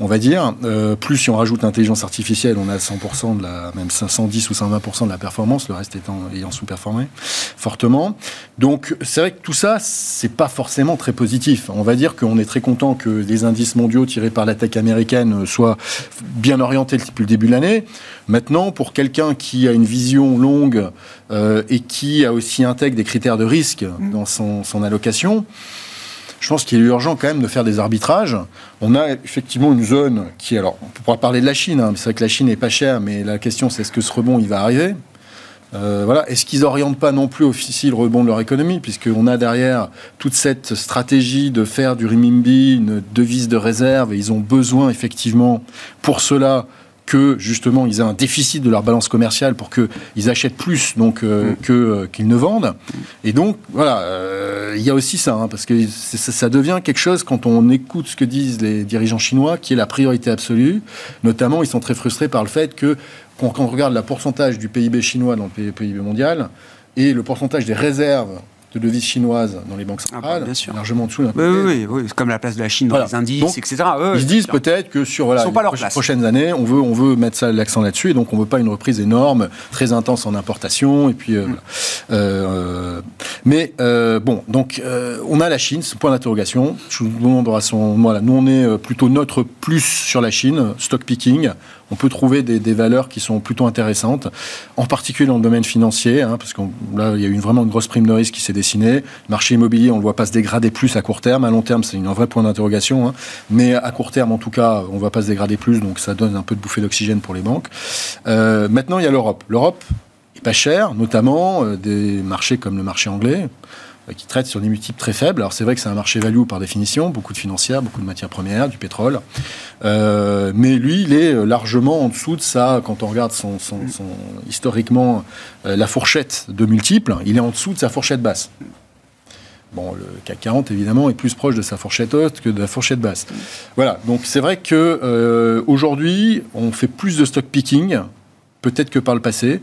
on va dire. Euh, plus si on rajoute l'intelligence artificielle, on a 100% de la, même 110 ou 120% de la performance, le reste étant, ayant sous-performé fortement. Donc, c'est vrai que tout ça, c'est pas forcément très positif. On va dire qu'on est très content que les indices mondiaux tirés par la tech américaine soient bien orienté depuis le début de l'année. Maintenant, pour quelqu'un qui a une vision longue euh, et qui a aussi intègre des critères de risque mmh. dans son, son allocation, je pense qu'il est urgent quand même de faire des arbitrages. On a effectivement une zone qui, alors, on pourra parler de la Chine, hein, c'est vrai que la Chine n'est pas chère, mais la question c'est est-ce que ce rebond il va arriver? Euh, voilà. Est-ce qu'ils n'orientent pas non plus aussi le rebond de leur économie, puisqu'on a derrière toute cette stratégie de faire du renminbi une devise de réserve, et ils ont besoin effectivement pour cela que justement ils aient un déficit de leur balance commerciale pour qu'ils achètent plus donc euh, Mm. que euh, qu'ils ne vendent. Et donc voilà, euh, il y a aussi ça, hein, parce que ça, ça devient quelque chose quand on écoute ce que disent les dirigeants chinois, qui est la priorité absolue. Notamment, ils sont très frustrés par le fait que quand, quand on regarde le pourcentage du PIB chinois dans le PIB mondial et le pourcentage des réserves de devises chinoises dans les banques Ah bah, centrales, bien sûr. largement en dessous Oui, oui, oui, oui, c'est comme la place de la Chine dans Voilà. les indices, Donc, etc. Ils se disent peut-être que sur voilà, les prochaines années, on veut, on veut mettre ça l'accent là-dessus, et donc on veut pas une reprise énorme, très intense en importation, et puis euh, Mm. Euh, mais euh, bon, donc on a la Chine, ce point d'interrogation. Son, voilà, nous on est plutôt neutre plus sur la Chine, stock picking. On peut trouver des, valeurs qui sont plutôt intéressantes, en particulier dans le domaine financier, hein, parce que là il y a eu une, vraiment une grosse prime de risque qui s'est dessinée. Le marché immobilier, on ne le voit pas se dégrader plus à court terme. À long terme, c'est un vrai point d'interrogation. hein. Mais à court terme, en tout cas, on ne va pas se dégrader plus, donc ça donne un peu de bouffée d'oxygène pour les banques. Euh, maintenant, il y a l'Europe. L'Europe est pas chère, notamment euh, des marchés comme le marché anglais, qui traite sur des multiples très faibles. Alors c'est vrai que c'est un marché value par définition, beaucoup de financières, beaucoup de matières premières, du pétrole. Euh, mais lui, il est largement en dessous de ça, quand on regarde son, historiquement euh, la fourchette de multiples, il est en dessous de sa fourchette basse. Bon, le CAC 40, évidemment, est plus proche de sa fourchette haute que de la fourchette basse. Voilà, donc c'est vrai euh, aujourd'hui, on fait plus de stock picking, peut-être que par le passé.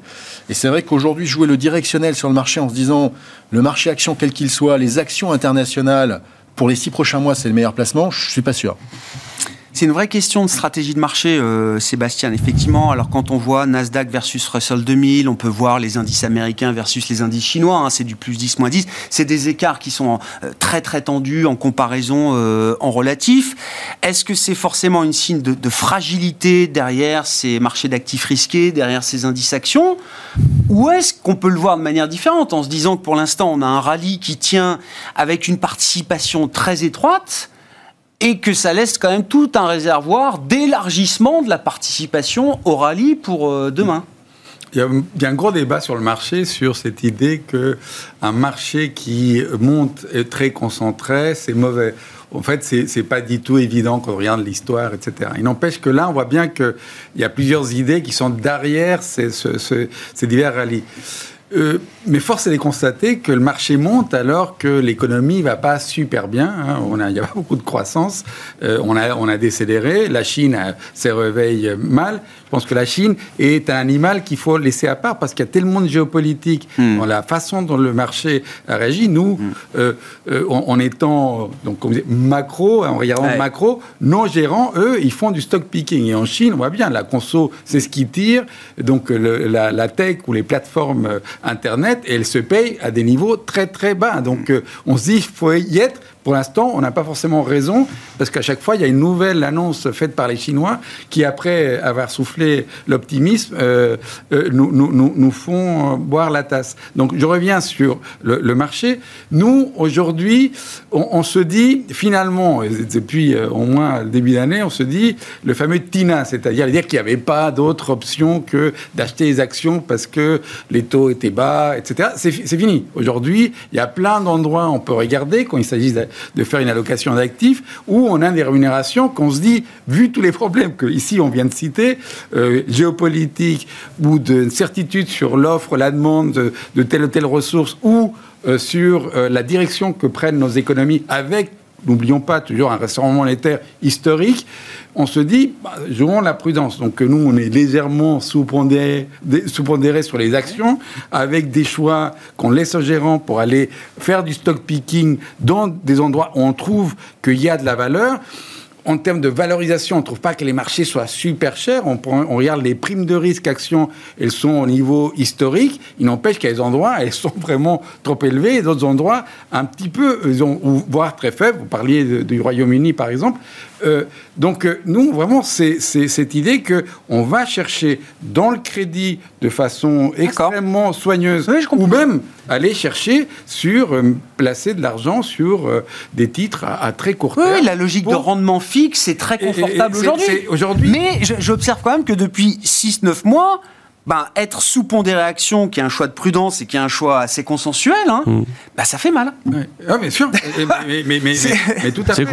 Et c'est vrai qu'aujourd'hui, jouer le directionnel sur le marché en se disant le marché action, quel qu'il soit, les actions internationales, pour les six prochains mois, c'est le meilleur placement, je suis pas sûr. C'est une vraie question de stratégie de marché, euh, Sébastien. Effectivement, alors quand on voit Nasdaq versus Russell 2000, on peut voir les indices américains versus les indices chinois. hein, c'est du plus 10, moins 10. C'est des écarts qui sont euh, très très tendus en comparaison euh, en relatif. Est-ce que c'est forcément une signe de, de fragilité derrière ces marchés d'actifs risqués, derrière ces indices actions? Ou est-ce qu'on peut le voir de manière différente en se disant que pour l'instant on a un rallye qui tient avec une participation très étroite et que ça laisse quand même tout un réservoir d'élargissement de la participation au rallye pour euh, demain. Il y, a, il un gros débat sur le marché sur cette idée que un marché qui monte est très concentré, c'est mauvais. En fait, c'est c'est pas du tout évident quand on regarde l'histoire, etc. Il n'empêche que là, on voit bien qu'il y a plusieurs idées qui sont derrière ces, ce- ce- ces divers rallyes. Euh, mais force est de constater que le marché monte alors que l'économie va pas super bien. hein. On a, il y a pas beaucoup de croissance. Euh, on a, on a décéléré. La Chine se réveille mal. Je pense que la Chine est un animal qu'il faut laisser à part parce qu'il y a tellement de géopolitique Hmm. dans la façon dont le marché a réagi. Nous, euh, euh, en, en étant donc comme macro, en regardant Ouais. macro, nos gérants, eux, ils font du stock picking. Et en Chine, on voit bien, la conso, c'est ce qui tire. Donc le- la, la tech ou les plateformes Internet, elles se payent à des niveaux très très bas. Donc euh, on se dit, il faut y être. Pour l'instant, on n'a pas forcément raison, parce qu'à chaque fois, il y a une nouvelle annonce faite par les Chinois qui, après avoir soufflé l'optimisme, euh, euh, nous, nous, nous, font euh, boire la tasse. Donc, je reviens sur le, le marché. Nous, aujourd'hui, on, on se dit, finalement, depuis euh, au moins le début d'année, on se dit le fameux TINA, c'est-à-dire dire qu'il n'y avait pas d'autre option que d'acheter les actions parce que les taux étaient bas, etc. C'est fini. Aujourd'hui, il y a plein d'endroits où on peut regarder quand il s'agit de, de faire une allocation d'actifs où on a des rémunérations qu'on se dit, vu tous les problèmes que ici on vient de citer, euh, géopolitiques ou de certitude sur l'offre, la demande de, telle ou telle ressource ou euh, sur euh, la direction que prennent nos économies avec n'oublions pas, toujours un restaurant monétaire historique, on se dit, bah, jouons la prudence. Donc nous, on est légèrement sous-pondéré sous-pondéré sur les actions, avec des choix qu'on laisse aux gérants pour aller faire du stock picking dans des endroits où on trouve qu'il y a de la valeur. En termes de valorisation, on ne trouve pas que les marchés soient super chers. On, regarde les primes de risque actions, elles sont au niveau historique. Il n'empêche qu'il y des endroits, elles sont <laughs> vraiment trop élevées, d'autres endroits un petit peu, voire très faibles. Vous parliez du Royaume-Uni, par exemple. Euh, donc, euh, nous, vraiment, c'est cette idée que on va chercher dans le crédit de façon extrêmement soigneuse, Oui, ou même aller chercher sur euh, placer de l'argent sur des titres à, à très court Oui, terme. oui, la logique de rendement fixe est très confortable aujourd'hui. Mais j'observe quand même que depuis 6-9 mois, ben, être sous pondéré action, qui est un choix de prudence et qui est un choix assez consensuel, hein, Mm. bah, ça fait mal. Ouais. Ah, bien sûr. Et- mais, mais- mais- mais- mais tout à C'est fait.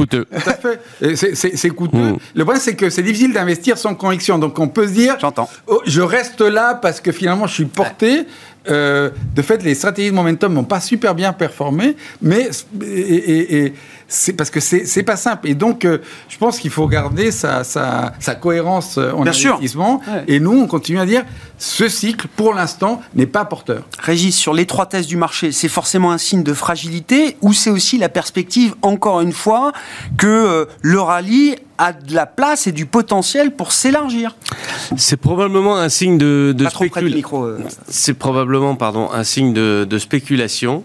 C'est coûteux. Mm. Le problème, c'est que c'est difficile d'investir sans conviction. Donc, on peut se dire, J'entends. oh, je reste là parce que finalement, je suis porté. Euh, de fait, les stratégies de momentum n'ont pas super bien performé, mais et, et- et c'est parce que c'est c'est pas simple. Et donc, euh, je pense qu'il faut garder sa, sa, sa cohérence euh, en Bien sûr. investissement. Ouais. Et nous, on continue à dire, ce cycle, pour l'instant, n'est pas porteur. Régis, sur l'étroitesse du marché, c'est forcément un signe de fragilité ou c'est aussi la perspective, encore une fois, que euh, le rallye a de la place et du potentiel pour s'élargir? C'est probablement un signe de, de Pas trop près du spécul- micro. euh. C'est probablement, pardon, un signe de, de spéculation.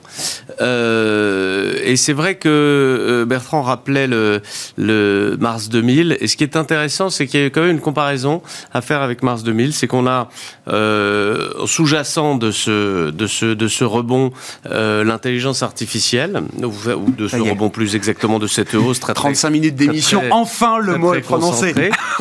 Euh, et c'est vrai que euh, Bertrand rappelait le, le mars 2000. Et ce qui est intéressant, c'est qu'il y a quand même une comparaison à faire avec mars 2000. C'est qu'on a euh, sous-jacent de ce, de ce, de ce rebond euh, l'intelligence artificielle, ou, de ce rebond plus exactement de cette hausse très, très 35 minutes d'émission, enfin le très, mot très est prononcé.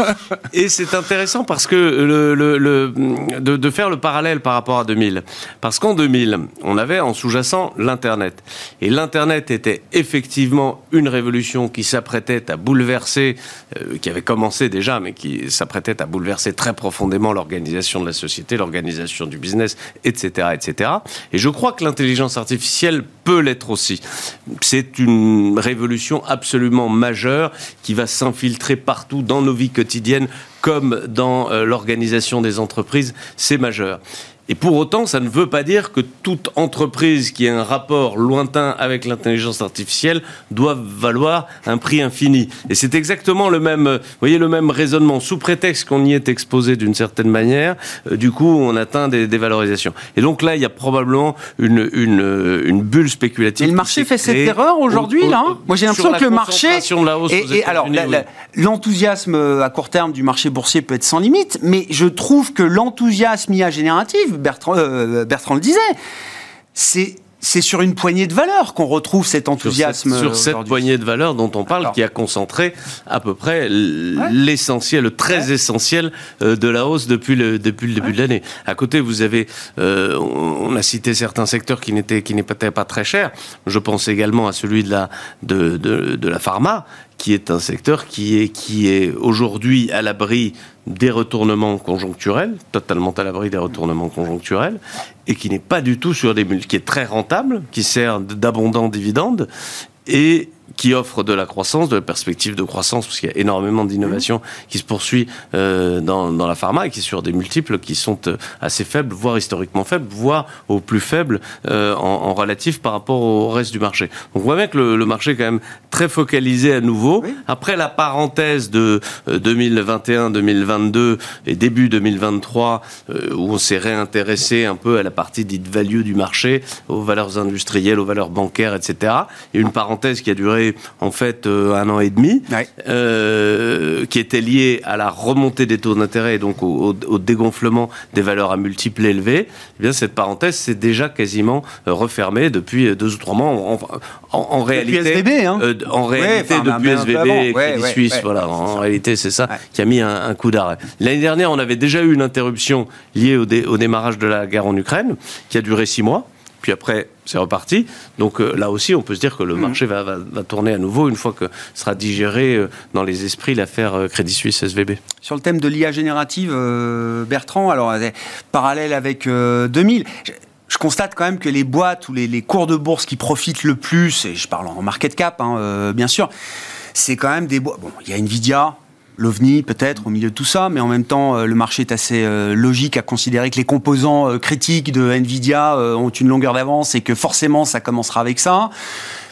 <laughs> Et c'est intéressant parce que le, le- le- de, de faire le parallèle par rapport à 2000. Parce qu'en 2000, on avait en sous-jacent l'Internet. Et l'Internet était effectivement une révolution qui s'apprêtait à bouleverser, euh, qui avait commencé déjà, mais qui s'apprêtait à bouleverser très profondément l'organisation de la société, l'organisation du business, etc., etc. Et je crois que l'intelligence artificielle peut l'être aussi. C'est une révolution absolument majeure qui va s'infiltrer partout dans nos vies quotidiennes comme dans euh, l'organisation des entreprises. C'est majeur. Et pour autant, ça ne veut pas dire que toute entreprise qui a un rapport lointain avec l'intelligence artificielle doit valoir un prix infini. Et c'est exactement le même, euh, vous voyez, le même raisonnement. Sous prétexte qu'on y est exposé d'une certaine manière, euh, du coup, on atteint des, des valorisations. Et donc là, il y a probablement une, une, euh, une bulle spéculative. Et le marché fait cette erreur aujourd'hui, au- là. hein Moi, j'ai l'impression que le marché. concentration de la hausse Et, et alors, oui. l'enthousiasme à court terme du marché boursier peut être sans limite, mais je trouve que l'enthousiasme IA générative, Bertrand, euh, Bertrand le disait, c'est. C'est sur une poignée de valeurs qu'on retrouve cet sur enthousiasme. cette, sur cette poignée de valeurs dont on parle, Alors. qui a concentré à peu près l'essentiel, le très essentiel euh, de la hausse depuis le, depuis le début de l'année. À côté, vous avez, euh, on on a cité certains secteurs qui n'étaient qui n'étaient pas très chers. Je pense également à celui de la de, de, de la pharma, qui est un secteur qui est qui est aujourd'hui à l'abri des retournements conjoncturels, totalement à l'abri des retournements conjoncturels, et qui n'est pas du tout sur des qui est très rentable, qui sert d'abondants dividendes, et qui offre de la croissance, de la perspective de croissance, parce qu'il y a énormément d'innovation qui se poursuit euh, dans, dans la pharma et qui est sur des multiples qui sont euh, assez faibles, voire historiquement faibles, voire au plus faibles euh, en, en relatif par rapport au reste du marché. Donc on voit bien que le, le marché est quand même très focalisé à nouveau. Oui. Après la parenthèse de euh, 2021-2022 et début 2023, euh, où on s'est réintéressé un peu à la partie dite value du marché, aux valeurs industrielles, aux valeurs bancaires, etc. Et une parenthèse qui a duré en fait euh, un an et demi, Ouais. euh, qui était liée à la remontée des taux d'intérêt et donc au, au- au dégonflement des valeurs à multiples élevés. Eh bien cette parenthèse s'est déjà quasiment euh, refermée depuis deux ou trois mois. En, en- en réalité, SVB, hein. euh, en Ouais, réalité enfin, depuis SVB Ouais, Crédit Suisse, voilà. En réalité, c'est ça qui a mis un, un coup d'arrêt. L'année dernière, on avait déjà eu une interruption liée au, dé- au démarrage de la guerre en Ukraine, qui a duré six mois. Puis après, c'est reparti. Donc euh, là aussi, on peut se dire que le marché va, va- va tourner à nouveau une fois que sera digéré euh, dans les esprits l'affaire euh, Crédit Suisse SVB. Sur le thème de l'IA générative, Bertrand, alors parallèle avec euh, 2000, je, je constate quand même que les boîtes ou les, les cours de bourse qui profitent le plus, et je parle en market cap, hein, bien sûr, c'est quand même des boîtes. Bon, il y a Nvidia. L'OVNI peut-être au milieu de tout ça, mais en même temps euh, le marché est assez euh, logique à considérer que les composants euh, critiques de Nvidia ont une longueur d'avance et que forcément ça commencera avec ça.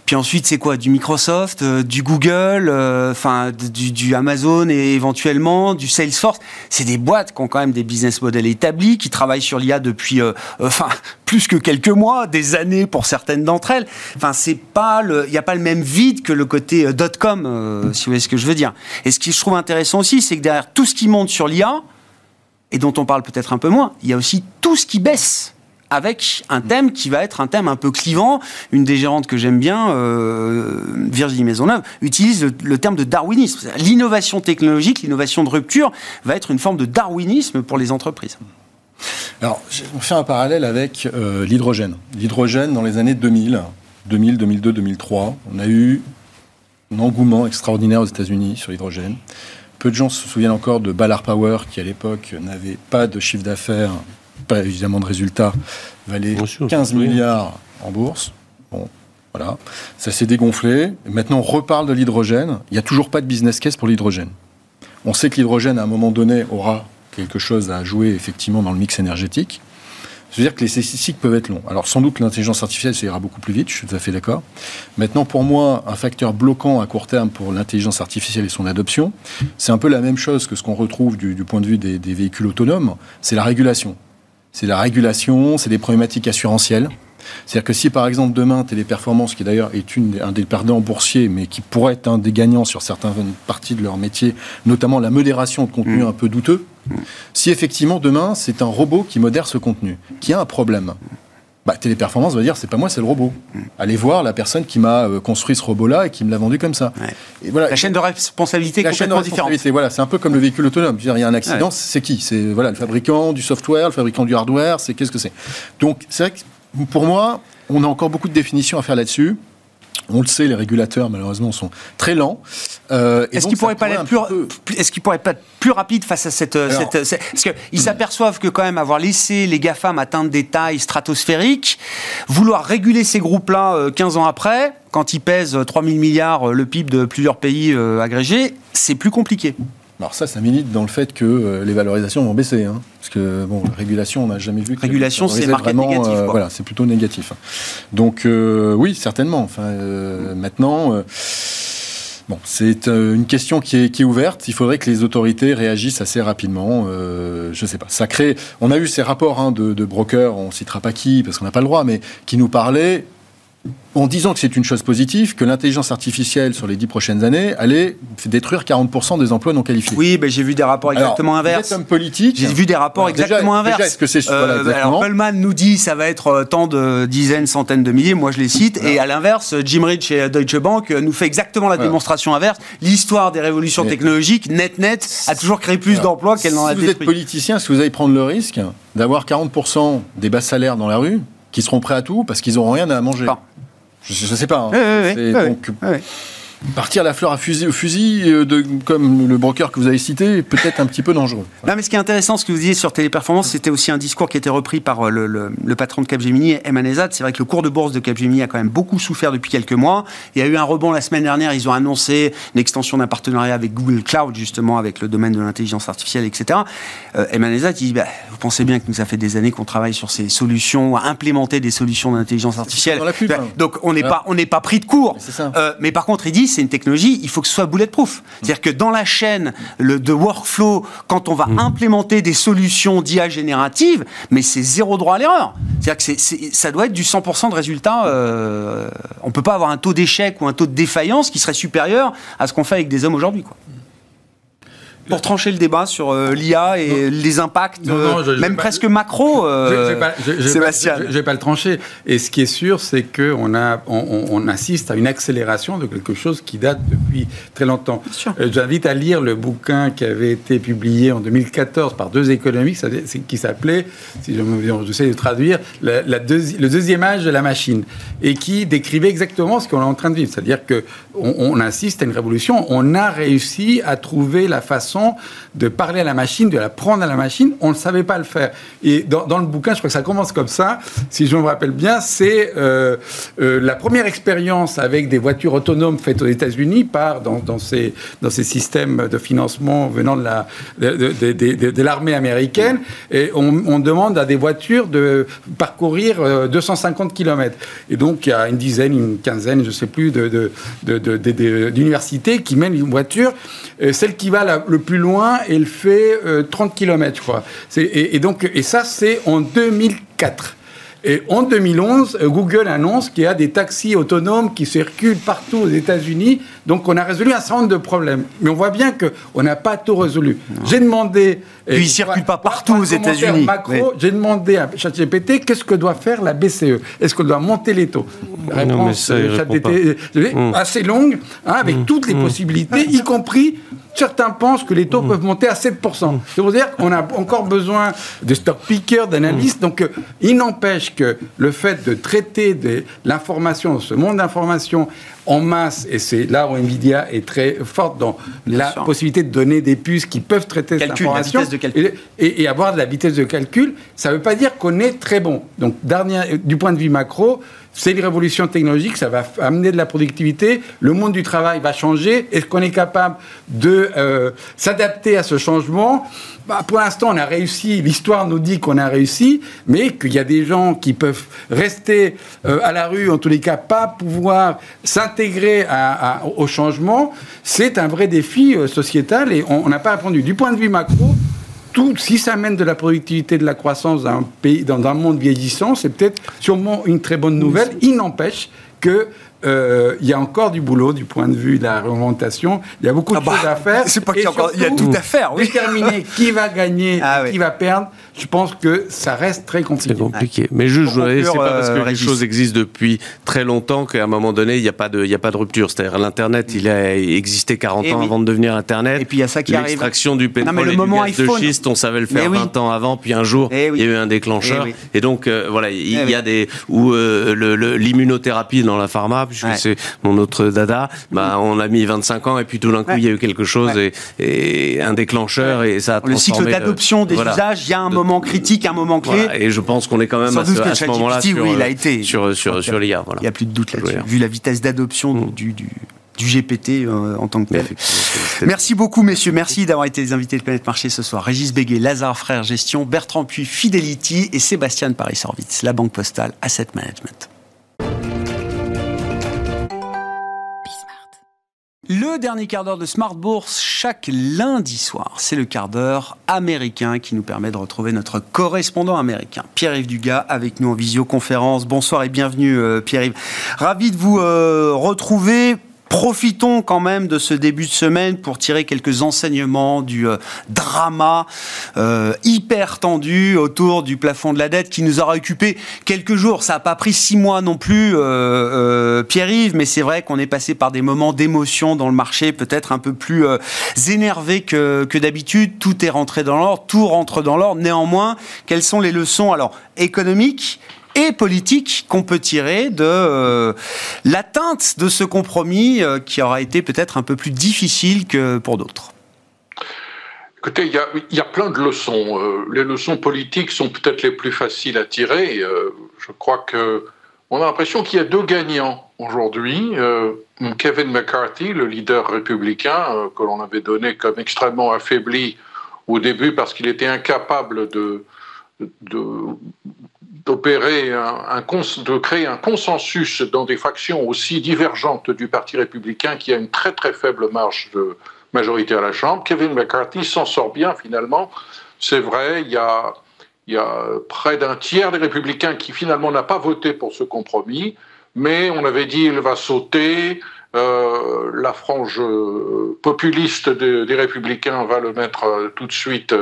Puis ensuite, c'est quoi? Du Microsoft, euh, du Google, euh, enfin du, du Amazon et éventuellement du Salesforce. C'est des boîtes qui ont quand même des business models établis, qui travaillent sur l'IA depuis, euh, enfin, <laughs> plus que quelques mois, des années pour certaines d'entre elles. Enfin, c'est pas le, il n'y a pas le même vide que le côté dot com, si vous voyez ce que je veux dire. Et ce qui je trouve intéressant aussi, c'est que derrière tout ce qui monte sur l'IA et dont on parle peut-être un peu moins, il y a aussi tout ce qui baisse avec un thème qui va être un thème un peu clivant. Une des gérantes que j'aime bien, euh, Virginie Maisonneuve, utilise le, terme de darwinisme. L'innovation technologique, l'innovation de rupture va être une forme de darwinisme pour les entreprises. Alors, on fait un parallèle avec euh, l'hydrogène. L'hydrogène, dans les années 2000, 2000, 2002, 2003, on a eu un engouement extraordinaire aux États-Unis sur l'hydrogène. Peu de gens se souviennent encore de Ballard Power, qui à l'époque n'avait pas de chiffre d'affaires, pas évidemment de résultats, valait 15 milliards en bourse. Bon, voilà. Ça s'est dégonflé. Maintenant, on reparle de l'hydrogène. Il n'y a toujours pas de business case pour l'hydrogène. On sait que l'hydrogène, à un moment donné, aura quelque chose à jouer effectivement dans le mix énergétique. C'est-à-dire que les cycles peuvent être longs. Alors sans doute l'intelligence artificielle, ça ira beaucoup plus vite, je suis tout à fait d'accord. Maintenant, pour moi, un facteur bloquant à court terme pour l'intelligence artificielle et son adoption, c'est un peu la même chose que ce qu'on retrouve du, point de vue des, des véhicules autonomes, c'est la régulation. C'est la régulation, c'est des problématiques assurantielles. C'est-à-dire que si par exemple demain Téléperformance, qui d'ailleurs est une, un des perdants boursiers, mais qui pourrait être un des gagnants sur certaines parties de leur métier, notamment la modération de contenu mm. un peu douteux, mm. si effectivement demain c'est un robot qui modère ce contenu, qui a un problème, bah, Téléperformance va dire c'est pas moi, c'est le robot. Mm. Allez voir la personne qui m'a euh, construit ce robot-là et qui me l'a vendu comme ça. Et voilà. La chaîne de responsabilité la chaîne de responsabilité, Voilà, c'est un peu comme le véhicule autonome. il y a un accident, c'est qui? C'est voilà le fabricant du software, le fabricant du hardware. C'est qu'est-ce que c'est? Donc c'est vrai que pour moi, on a encore beaucoup de définitions à faire là-dessus. On le sait, les régulateurs, malheureusement, sont très lents. Euh, est-ce qu'ils pourraient pas être plus, est-ce qu'ils pourraient pas être plus rapides face à cette, euh, cette, parce qu'ils s'aperçoivent que quand même avoir laissé les GAFAM atteindre des tailles stratosphériques, vouloir réguler ces groupes-là 15 euh, ans après, quand ils pèsent 3000 milliards le PIB de plusieurs pays agrégés, c'est plus compliqué. Alors ça, ça milite dans le fait que euh, les valorisations vont baisser. Hein. parce que, bon, la régulation, on n'a jamais vu que... Régulation, c'est market négatif. Euh, voilà, c'est plutôt négatif. Donc euh, oui, certainement. Enfin, maintenant... Bon, c'est une question qui est, qui est, ouverte. Il faudrait que les autorités réagissent assez rapidement. je ne sais pas. Ça crée. On a eu ces rapports hein, de, de brokers, on citera pas qui parce qu'on n'a pas le droit, mais qui nous parlaient en disant que c'est une chose positive, que l'intelligence artificielle sur les dix prochaines années allait détruire 40% des emplois non qualifiés. Oui, j'ai vu des rapports exactement inverses. Comme politique, j'ai vu des rapports exactement inverses. que c'est euh, Alors Pullman nous dit ça va être euh, tant de dizaines, centaines de milliers. Moi je les cite. Et à l'inverse, Jim Rich et Deutsche Bank euh, nous fait exactement la démonstration inverse. L'histoire des révolutions technologiques, net net, a toujours créé plus d'emplois qu'elle n'en a détruit. Si vous êtes politicien, est-ce que vous allez prendre le risque d'avoir 40% des bas salaires dans la rue qui seront prêts à tout parce qu'ils n'auront rien à manger je ne sais pas. Hein. donc, Partir la fleur à fusil, au fusil, euh, de, comme le broker que vous avez cité, peut-être un petit peu dangereux. <laughs> Non, mais ce qui est intéressant, ce que vous disiez sur Téléperformance, c'était aussi un discours qui était repris par euh, le, le, patron de Capgemini, Emanezad. C'est vrai que le cours de bourse de Capgemini a quand même beaucoup souffert depuis quelques mois. Il y a eu un rebond la semaine dernière. Ils ont annoncé une extension d'un partenariat avec Google Cloud, justement, avec le domaine de l'intelligence artificielle, etc. Euh, Emanezad, il dit bah, Vous pensez bien que nous, ça fait des années qu'on travaille sur ces solutions, à implémenter des solutions d'intelligence artificielle. Bah, hein. Donc, on n'est pas, on n'est pas pris de court. Euh, mais par contre, il dit c'est une technologie, il faut que ce soit bulletproof. C'est-à-dire que dans la chaîne le, de workflow, quand on va mm. implémenter des solutions d'IA générative, mais c'est zéro droit à l'erreur. C'est-à-dire que ça doit être du 100% de résultat. Euh, on ne peut pas avoir un taux d'échec ou un taux de défaillance qui serait supérieur à ce qu'on fait avec des hommes aujourd'hui. Pour trancher le débat sur euh, l'IA et les impacts, euh, même presque macro, euh, Sébastien. Je ne vais pas le trancher. Et ce qui est sûr, c'est qu'on on, on, assiste à une accélération de quelque chose qui date depuis très longtemps. J'invite à lire le bouquin qui avait été publié en 2014 par deux économistes, qui s'appelait, si je sais de traduire, la, le deuxième âge de la machine, et qui décrivait exactement ce qu'on est en train de vivre. C'est-à-dire qu'on on assiste à une révolution, on a réussi à trouver la façon de parler à la machine, de la prendre à la machine. On ne savait pas le faire. Et dans, le bouquin, je crois que ça commence comme ça, si je me rappelle bien, c'est euh, euh, la première expérience avec des voitures autonomes faites aux États-Unis par dans, ces, dans ces systèmes de financement venant de la de, l'armée américaine. Et on, demande à des voitures de parcourir 250 euh, km. Et donc il y a une dizaine, une quinzaine, je ne sais plus, d'universités qui mènent une voiture, celle qui va le plus loin, elle fait 30 km, je crois. Et, et, donc, et ça, c'est en 2004. Et en 2011, euh, Google annonce qu'il y a des taxis autonomes qui circulent partout aux États-Unis. Donc, on a résolu un certain nombre de problèmes. Mais on voit bien qu'on n'a pas tout résolu. J'ai demandé. Puis ils ne circulent pas partout aux États-Unis. J'ai demandé à ChatGPT qu'est-ce que doit faire la BCE Est-ce qu'on doit monter les taux? Réponse non, mais ça, assez longue, hein, avec mm. toutes les mm. possibilités, y compris certains pensent que les taux mmh. peuvent monter à 7%. C'est pour dire qu'on a encore besoin de stock pickers, d'analystes. Mmh. Donc, euh, il n'empêche que le fait de traiter de l'information, ce monde d'information en masse, et c'est là où Nvidia est très forte dans la possibilité de donner des puces qui peuvent traiter cette information et, et, avoir de la vitesse de calcul, ça ne veut pas dire qu'on est très bon. Donc, dernier, du point de vue macro, c'est une révolution technologique, ça va amener de la productivité, le monde du travail va changer. Est-ce qu'on est capable de euh, s'adapter à ce changement? Bah, Pour l'instant, on a réussi, l'histoire nous dit qu'on a réussi, mais qu'il y a des gens qui peuvent rester euh, à la rue, en tous les cas pas pouvoir s'intégrer au changement, c'est un vrai défi euh, sociétal et on n'a pas répondu. Du point de vue macro, tout, si ça amène de la productivité, de la croissance dans un pays, dans un monde vieillissant, c'est peut-être sûrement une très bonne nouvelle. Il n'empêche que euh, il y a encore du boulot du point de vue de la remontation. Il y a beaucoup de ah bah, choses à faire. C'est pas qu'il y, y, a tout à faire. Oui. Déterminer qui va gagner, <laughs> ah qui va perdre je pense que ça reste très compliqué. C'est compliqué. Mais je, je c'est pas parce que les choses existent depuis très longtemps qu'à un moment donné, il n'y a, pas de, il y a pas de rupture. C'est-à-dire, l'Internet, il a existé 40 ans avant de devenir Internet. Et puis, il y a ça qui arrive. L'extraction du pétrole et du gaz de schiste, on savait le faire 20 ans avant, puis un jour, il y a eu un déclencheur. Et, donc, euh, voilà, il y, a des. Ou euh, l'immunothérapie dans la pharma, puisque c'est mon autre dada, bah, on a mis 25 ans, et puis tout d'un coup, il y a eu quelque chose, et, un déclencheur, et ça a Le cycle d'adoption des usages, il y a un moment moment critique, un moment clé. et je pense qu'on est quand même à ce, moment-là sur, il a été. sur, sur, sur l'IA. Il n'y a plus de doute là-dessus, vu la vitesse d'adoption mm. du, du, du GPT euh, en tant que tel. Merci beaucoup, messieurs. Merci d'avoir été les invités de Planète Marché ce soir. Régis Béguet, Lazare Frères Gestion, Bertrand Puy, Fidelity et Sébastien Paris-Sorvitz, la Banque Postale Asset Management. Le dernier quart d'heure de Smart Bourse, chaque lundi soir, c'est le quart d'heure américain qui nous permet de retrouver notre correspondant américain, Pierre-Yves Dugas, avec nous en visioconférence. Bonsoir et bienvenue, euh, Pierre-Yves. Ravi de vous euh, retrouver Profitons quand même de ce début de semaine pour tirer quelques enseignements du euh, drama euh, hyper tendu autour du plafond de la dette qui nous aura occupé quelques jours. Ça n'a pas pris six mois non plus, euh, Pierre-Yves, mais c'est vrai qu'on est passé par des moments d'émotion dans le marché, peut-être un peu plus énervés que, que d'habitude. Tout est rentré dans l'ordre, tout rentre dans l'ordre. Néanmoins, quelles sont les leçons? Alors économiques et politique qu'on peut tirer de euh, l'atteinte de ce compromis euh, qui aura été peut-être un peu plus difficile que pour d'autres Écoutez, il y, a, plein de leçons. Euh, les leçons politiques sont peut-être les plus faciles à tirer. je crois que on a l'impression qu'il y a deux gagnants aujourd'hui. Kevin McCarthy, le leader républicain que l'on avait donné comme extrêmement affaibli au début parce qu'il était incapable de, de d'opérer un, de créer un consensus dans des factions aussi divergentes du Parti républicain qui a une très très faible marge de majorité à la Chambre. Kevin McCarthy s'en sort bien finalement. C'est vrai, il y a, il y a près d'un tiers des républicains qui finalement n'a pas voté pour ce compromis, mais on avait dit il va sauter, euh, la frange euh, populiste des, républicains va le mettre euh, tout de suite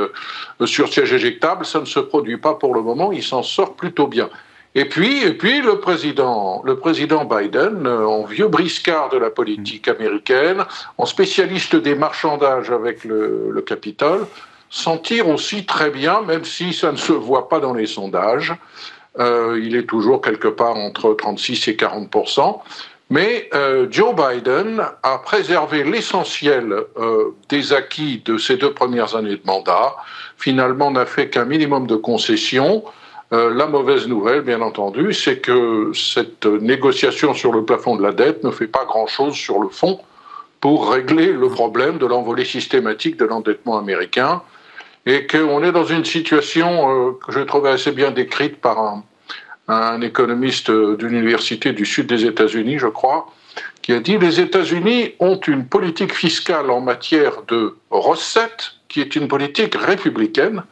sur siège éjectable. Ça ne se produit pas pour le moment. Il s'en sort plutôt bien. Et puis, et puis le président, le président Biden, en vieux briscard de la politique américaine, en spécialiste des marchandages avec le, le Capitole, s'en tire aussi très bien, même si ça ne se voit pas dans les sondages. il est toujours quelque part entre 36 et 40 mais euh, Joe Biden a préservé l'essentiel euh, des acquis de ces deux premières années de mandat. Finalement, n'a fait qu'un minimum de concessions. Euh, la mauvaise nouvelle, bien entendu, c'est que cette négociation sur le plafond de la dette ne fait pas grand-chose sur le fond pour régler le problème de l'envolée systématique de l'endettement américain et qu'on est dans une situation que je trouvais assez bien décrite par un, un économiste d'une université du sud des États-Unis, je crois, qui a dit les États-Unis ont une politique fiscale en matière de recettes qui est une politique républicaine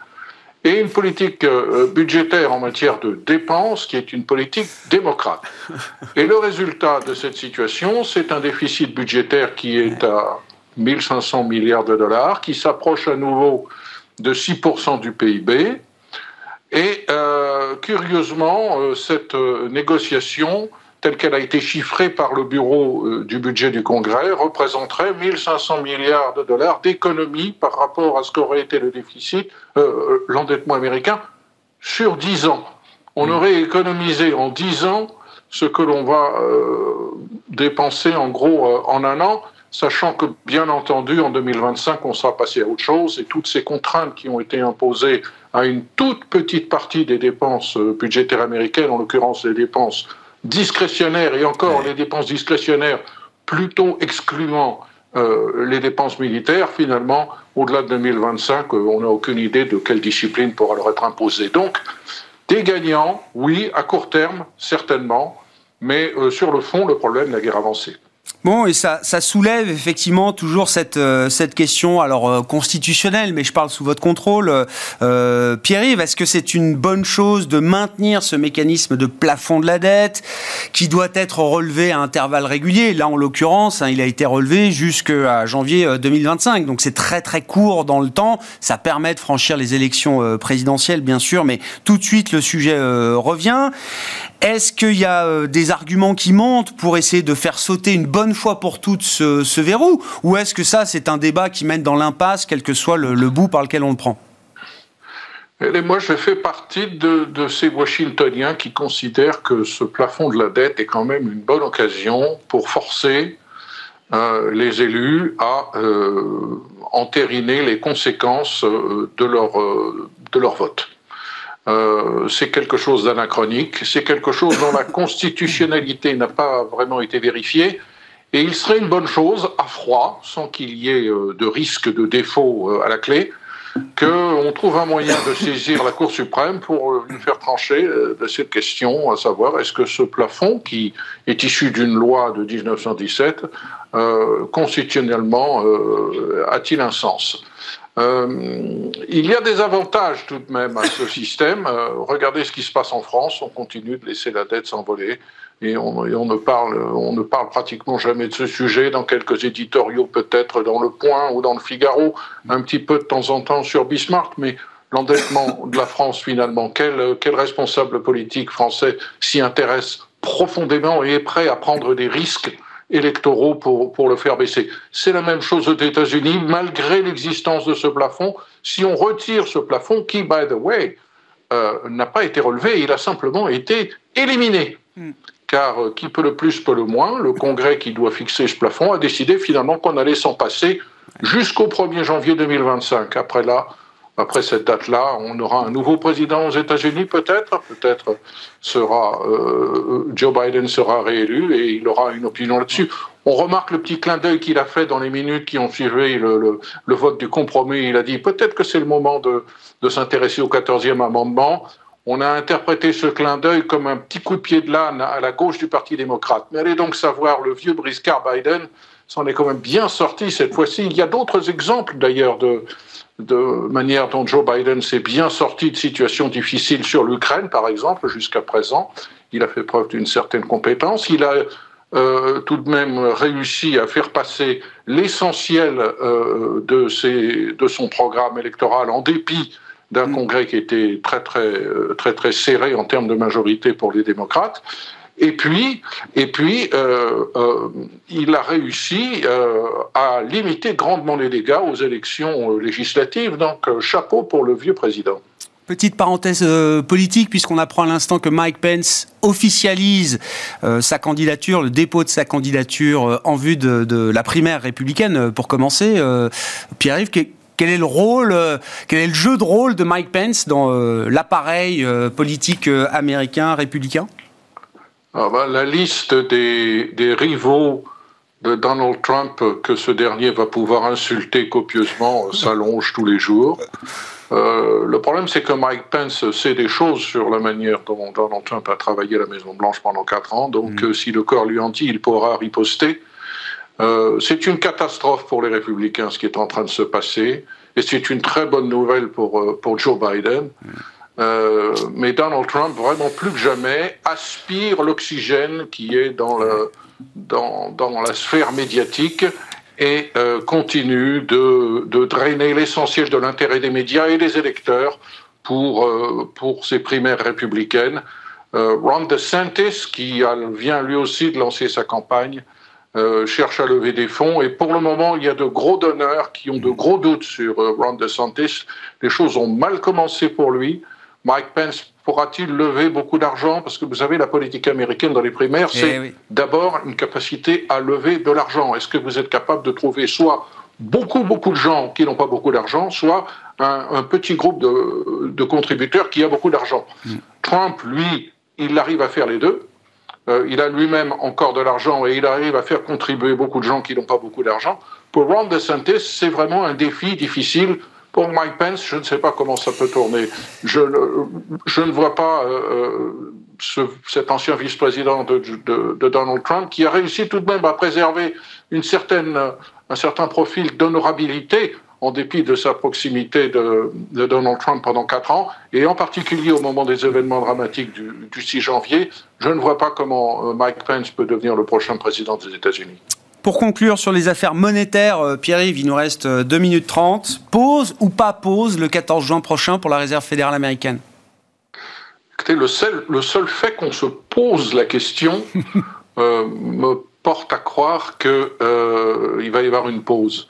et une politique euh, budgétaire en matière de dépenses qui est une politique démocrate. Et le résultat de cette situation, c'est un déficit budgétaire qui est à 1500 milliards de dollars, qui s'approche à nouveau de 6% du PIB, et euh, curieusement, euh, cette euh, négociation telle qu'elle a été chiffrée par le bureau du budget du Congrès, représenterait 1500 milliards de dollars d'économie par rapport à ce qu'aurait été le déficit, euh, l'endettement américain, sur 10 ans. On aurait économisé en 10 ans ce que l'on va dépenser en gros en un an sachant que, bien entendu, en 2025, on sera passé à autre chose et toutes ces contraintes qui ont été imposées à une toute petite partie des dépenses euh, budgétaires américaines, en l'occurrence les dépenses discrétionnaires, et encore les dépenses discrétionnaires plutôt excluant euh, les dépenses militaires, finalement, au-delà de 2025, euh, on n'a aucune idée de quelle discipline pourra leur être imposée. Donc, des gagnants, oui, à court terme, certainement, mais sur le fond, le problème, la guerre avancée. Bon, et ça, ça soulève effectivement toujours cette, euh, cette question, alors euh, constitutionnelle, mais je parle sous votre contrôle. Euh, Pierre-Yves, est-ce que c'est une bonne chose de maintenir ce mécanisme de plafond de la dette qui doit être relevé à intervalles réguliers? Là, en l'occurrence, hein, il a été relevé jusqu'à janvier 2025, donc c'est très très court dans le temps. Ça permet de franchir les élections présidentielles, bien sûr, mais tout de suite le sujet revient. Est-ce qu'il y a des arguments qui montent pour essayer de faire sauter une bonne fois pour toutes ce, verrou? Ou est-ce que ça, c'est un débat qui mène dans l'impasse, quel que soit le, bout par lequel on le prend? Et moi, je fais partie de, ces Washingtoniens qui considèrent que ce plafond de la dette est quand même une bonne occasion pour forcer euh, les élus à euh, entériner les conséquences euh, de leur vote. C'est quelque chose d'anachronique, c'est quelque chose dont la <laughs> constitutionnalité n'a pas vraiment été vérifiée, et il serait une bonne chose, à froid, sans qu'il y ait euh, de risque de défaut euh, à la clé, qu'on trouve un moyen de saisir la Cour suprême pour euh, lui faire trancher de cette question, à savoir est-ce que ce plafond, qui est issu d'une loi de 1917, constitutionnellement a-t-il un sens? Il y a des avantages tout de même à ce <laughs> système. regardez ce qui se passe en France. On continue de laisser la dette s'envoler et on, ne parle, pratiquement jamais de ce sujet dans quelques éditoriaux, peut-être dans Le Point ou dans Le Figaro, un petit peu de temps en temps sur Bismarck, mais l'endettement de la France finalement, quel responsable politique français s'y intéresse profondément et est prêt à prendre des risques électoraux pour, pour le faire baisser. C'est la même chose aux États-Unis, malgré l'existence de ce plafond. Si on retire ce plafond, qui, by the way, euh, n'a pas été relevé, il a simplement été éliminé. Hmm car euh, qui peut le plus peut le moins. Le Congrès qui doit fixer ce plafond a décidé finalement qu'on allait s'en passer jusqu'au 1er janvier 2025. Après là, après cette date-là, on aura un nouveau président aux États-Unis peut-être. Peut-être sera euh, Joe Biden sera réélu et il aura une opinion là-dessus. On remarque le petit clin d'œil qu'il a fait dans les minutes qui ont suivi le, vote du compromis. Il a dit peut-être que c'est le moment de, de s'intéresser au 14e amendement on a interprété ce clin d'œil comme un petit coup de pied de l'âne à la gauche du Parti démocrate. Mais allez donc savoir, le vieux briscard Biden s'en est quand même bien sorti cette fois-ci. Il y a d'autres exemples d'ailleurs de, de manière dont Joe Biden s'est bien sorti de situations difficiles sur l'Ukraine, par exemple, jusqu'à présent. Il a fait preuve d'une certaine compétence. Il a euh, tout de même réussi à faire passer l'essentiel euh, de, de son programme électoral en dépit d'un mm. Congrès qui était très très euh, très très serré en termes de majorité pour les démocrates. Et puis, et puis euh, euh, il a réussi à limiter grandement les dégâts aux élections législatives. Donc, chapeau pour le vieux président. Petite parenthèse politique, puisqu'on apprend à l'instant que Mike Pence officialise sa candidature, le dépôt de sa candidature en vue de, la primaire républicaine. Pour commencer, Pierre-Yves, quel est le rôle, euh, quel est le jeu de rôle de Mike Pence dans euh, l'appareil euh, politique américain républicain? Ah bah, La liste des, rivaux de Donald Trump que ce dernier va pouvoir insulter copieusement <laughs> s'allonge tous les jours. le problème, c'est que Mike Pence sait des choses sur la manière dont Donald Trump a travaillé à la Maison-Blanche pendant quatre ans. Donc, mm. si le corps lui en dit, il pourra riposter. Euh, c'est une catastrophe pour les républicains ce qui est en train de se passer, et c'est une très bonne nouvelle pour, euh, pour Joe Biden. Euh, mais Donald Trump, vraiment plus que jamais, aspire l'oxygène qui est dans, la sphère médiatique et continue de, drainer l'essentiel de l'intérêt des médias et des électeurs pour, pour ces primaires républicaines. Ron DeSantis, qui vient lui aussi de lancer sa campagne, cherche à lever des fonds. Et pour le moment, il y a de gros donneurs qui ont de gros doutes sur Ron DeSantis. Les choses ont mal commencé pour lui. Mike Pence pourra-t-il lever beaucoup d'argent? Parce que vous savez, la politique américaine dans les primaires, eh c'est d'abord une capacité à lever de l'argent. Est-ce que vous êtes capable de trouver soit beaucoup, beaucoup de gens qui n'ont pas beaucoup d'argent, soit un, petit groupe de, contributeurs qui a beaucoup d'argent? Mm. Trump, lui, il arrive à faire les deux. Euh, il a lui-même encore de l'argent et il arrive à faire contribuer beaucoup de gens qui n'ont pas beaucoup d'argent. Pour Ron DeSantis, c'est vraiment un défi difficile pour Mike Pence, je ne sais pas comment ça peut tourner. Je, ne vois pas euh, ce, cet ancien vice-président de, Donald Trump qui a réussi tout de même à préserver un certain profil d'honorabilité en dépit de sa proximité de, de, Donald Trump pendant quatre ans, et en particulier au moment des événements dramatiques du, du 6 janvier, je ne vois pas comment euh, Mike Pence peut devenir le prochain président des États-Unis. Pour conclure sur les affaires monétaires, euh, Pierre-Yves, il nous reste 2 euh, minutes 30. Pause ou pas pause le 14 juin prochain pour la Réserve fédérale américaine? Écoutez, le seul, le seul fait qu'on se pose la question <laughs> euh, me porte à croire qu'il euh, va y avoir une pause.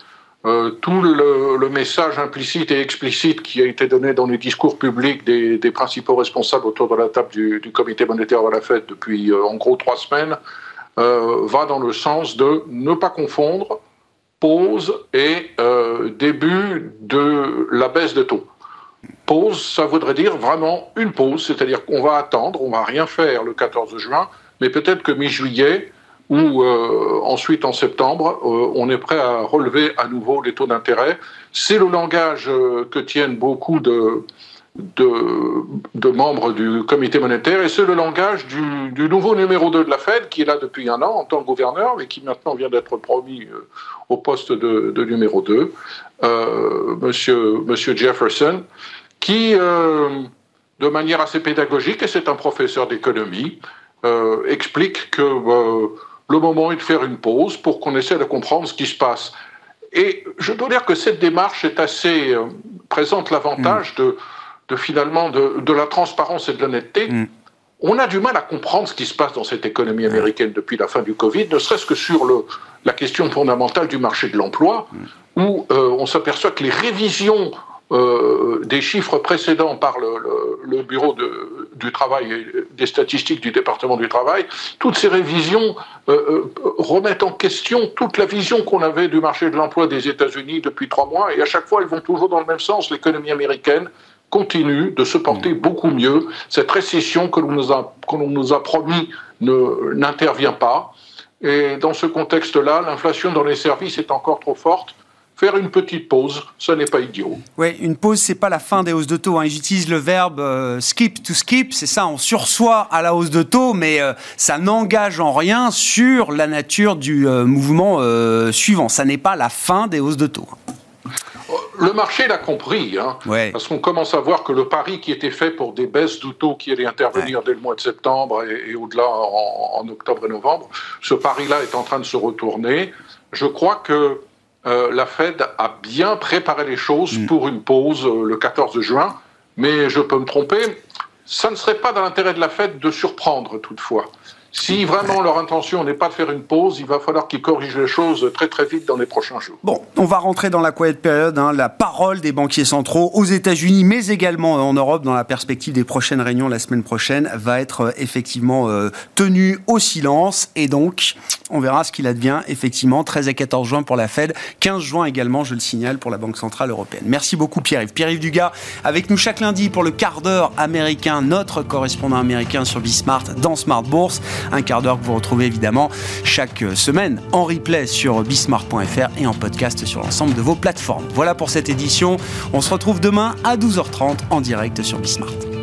tout le, message implicite et explicite qui a été donné dans les discours publics des, principaux responsables autour de la table du, du comité monétaire de la Fed depuis en gros trois semaines euh, va dans le sens de ne pas confondre pause et euh, début de la baisse de taux. Pause, ça voudrait dire vraiment une pause, c'est-à-dire qu'on va attendre, on va rien faire le 14 juin, mais peut-être que mi-juillet ou euh, ensuite en septembre, on est prêt à relever à nouveau les taux d'intérêt. C'est le langage que tiennent beaucoup de, de, membres du comité monétaire, et c'est le langage du, nouveau numéro 2 de la Fed, qui est là depuis un an en tant que gouverneur, mais qui maintenant vient d'être promis euh, au poste de, numéro 2, euh, monsieur, monsieur Jefferson, qui, euh, de manière assez pédagogique, et c'est un professeur d'économie, explique que le moment est de faire une pause pour qu'on essaie de comprendre ce qui se passe. Et je dois dire que cette démarche est assez présente l'avantage mm. de de finalement de, la transparence et de l'honnêteté, mm. on a du mal à comprendre ce qui se passe dans cette économie américaine depuis la fin du Covid, ne serait-ce que sur le, la question fondamentale du marché de l'emploi, mm. où euh, on s'aperçoit que les révisions euh, des chiffres précédents par le, Bureau de, du travail et des statistiques du département du travail, toutes ces révisions euh, remettent en question toute la vision qu'on avait du marché de l'emploi des États-Unis depuis trois mois, et à chaque fois, elles vont toujours dans le même sens. L'économie américaine continue de se porter mm. beaucoup mieux. Cette récession que l'on nous a, nous a promis n'intervient pas. Et dans ce contexte-là, l'inflation dans les services est encore trop forte. Faire une petite pause, ce n'est pas idiot. Oui, une pause, c'est pas la fin des hausses de taux. Hein. J'utilise le verbe euh, skip to skip, c'est ça, on sursoit à la hausse de taux, mais euh, ça n'engage en rien sur la nature du euh, mouvement suivant. Ça n'est pas la fin des hausses de taux. Le marché l'a compris, hein, parce qu'on commence à voir que le pari qui était fait pour des baisses d'auto qui allaient intervenir dès le mois de septembre et, au-delà en, octobre et novembre, ce pari-là est en train de se retourner. Je crois que euh, la Fed a bien préparé les choses mm. pour une pause euh, le 14 juin, mais je peux me tromper. Ça ne serait pas dans l'intérêt de la Fed de surprendre toutefois. Si vraiment leur intention n'est pas de faire une pause, il va falloir qu'ils corrigent les choses très très vite dans les prochains jours. Bon, on va rentrer dans la quiet période, hein, la parole des banquiers centraux aux États-Unis, mais également en Europe, dans la perspective des prochaines réunions la semaine prochaine, va être euh, effectivement euh, tenue au silence. Et donc, on verra ce qu'il advient effectivement 13 et 14 juin pour la Fed, 15 juin également, je le signale, pour la Banque Centrale Européenne. Merci beaucoup Pierre-Yves. Pierre-Yves Dugas avec nous chaque lundi pour le quart d'heure américain, notre correspondant américain sur Bismart dans Smart Bourse. Un quart d'heure que vous retrouvez évidemment chaque semaine en replay sur bismart.fr et en podcast sur l'ensemble de vos plateformes. Voilà pour cette édition. On se retrouve demain à 12h30 en direct sur Bismart.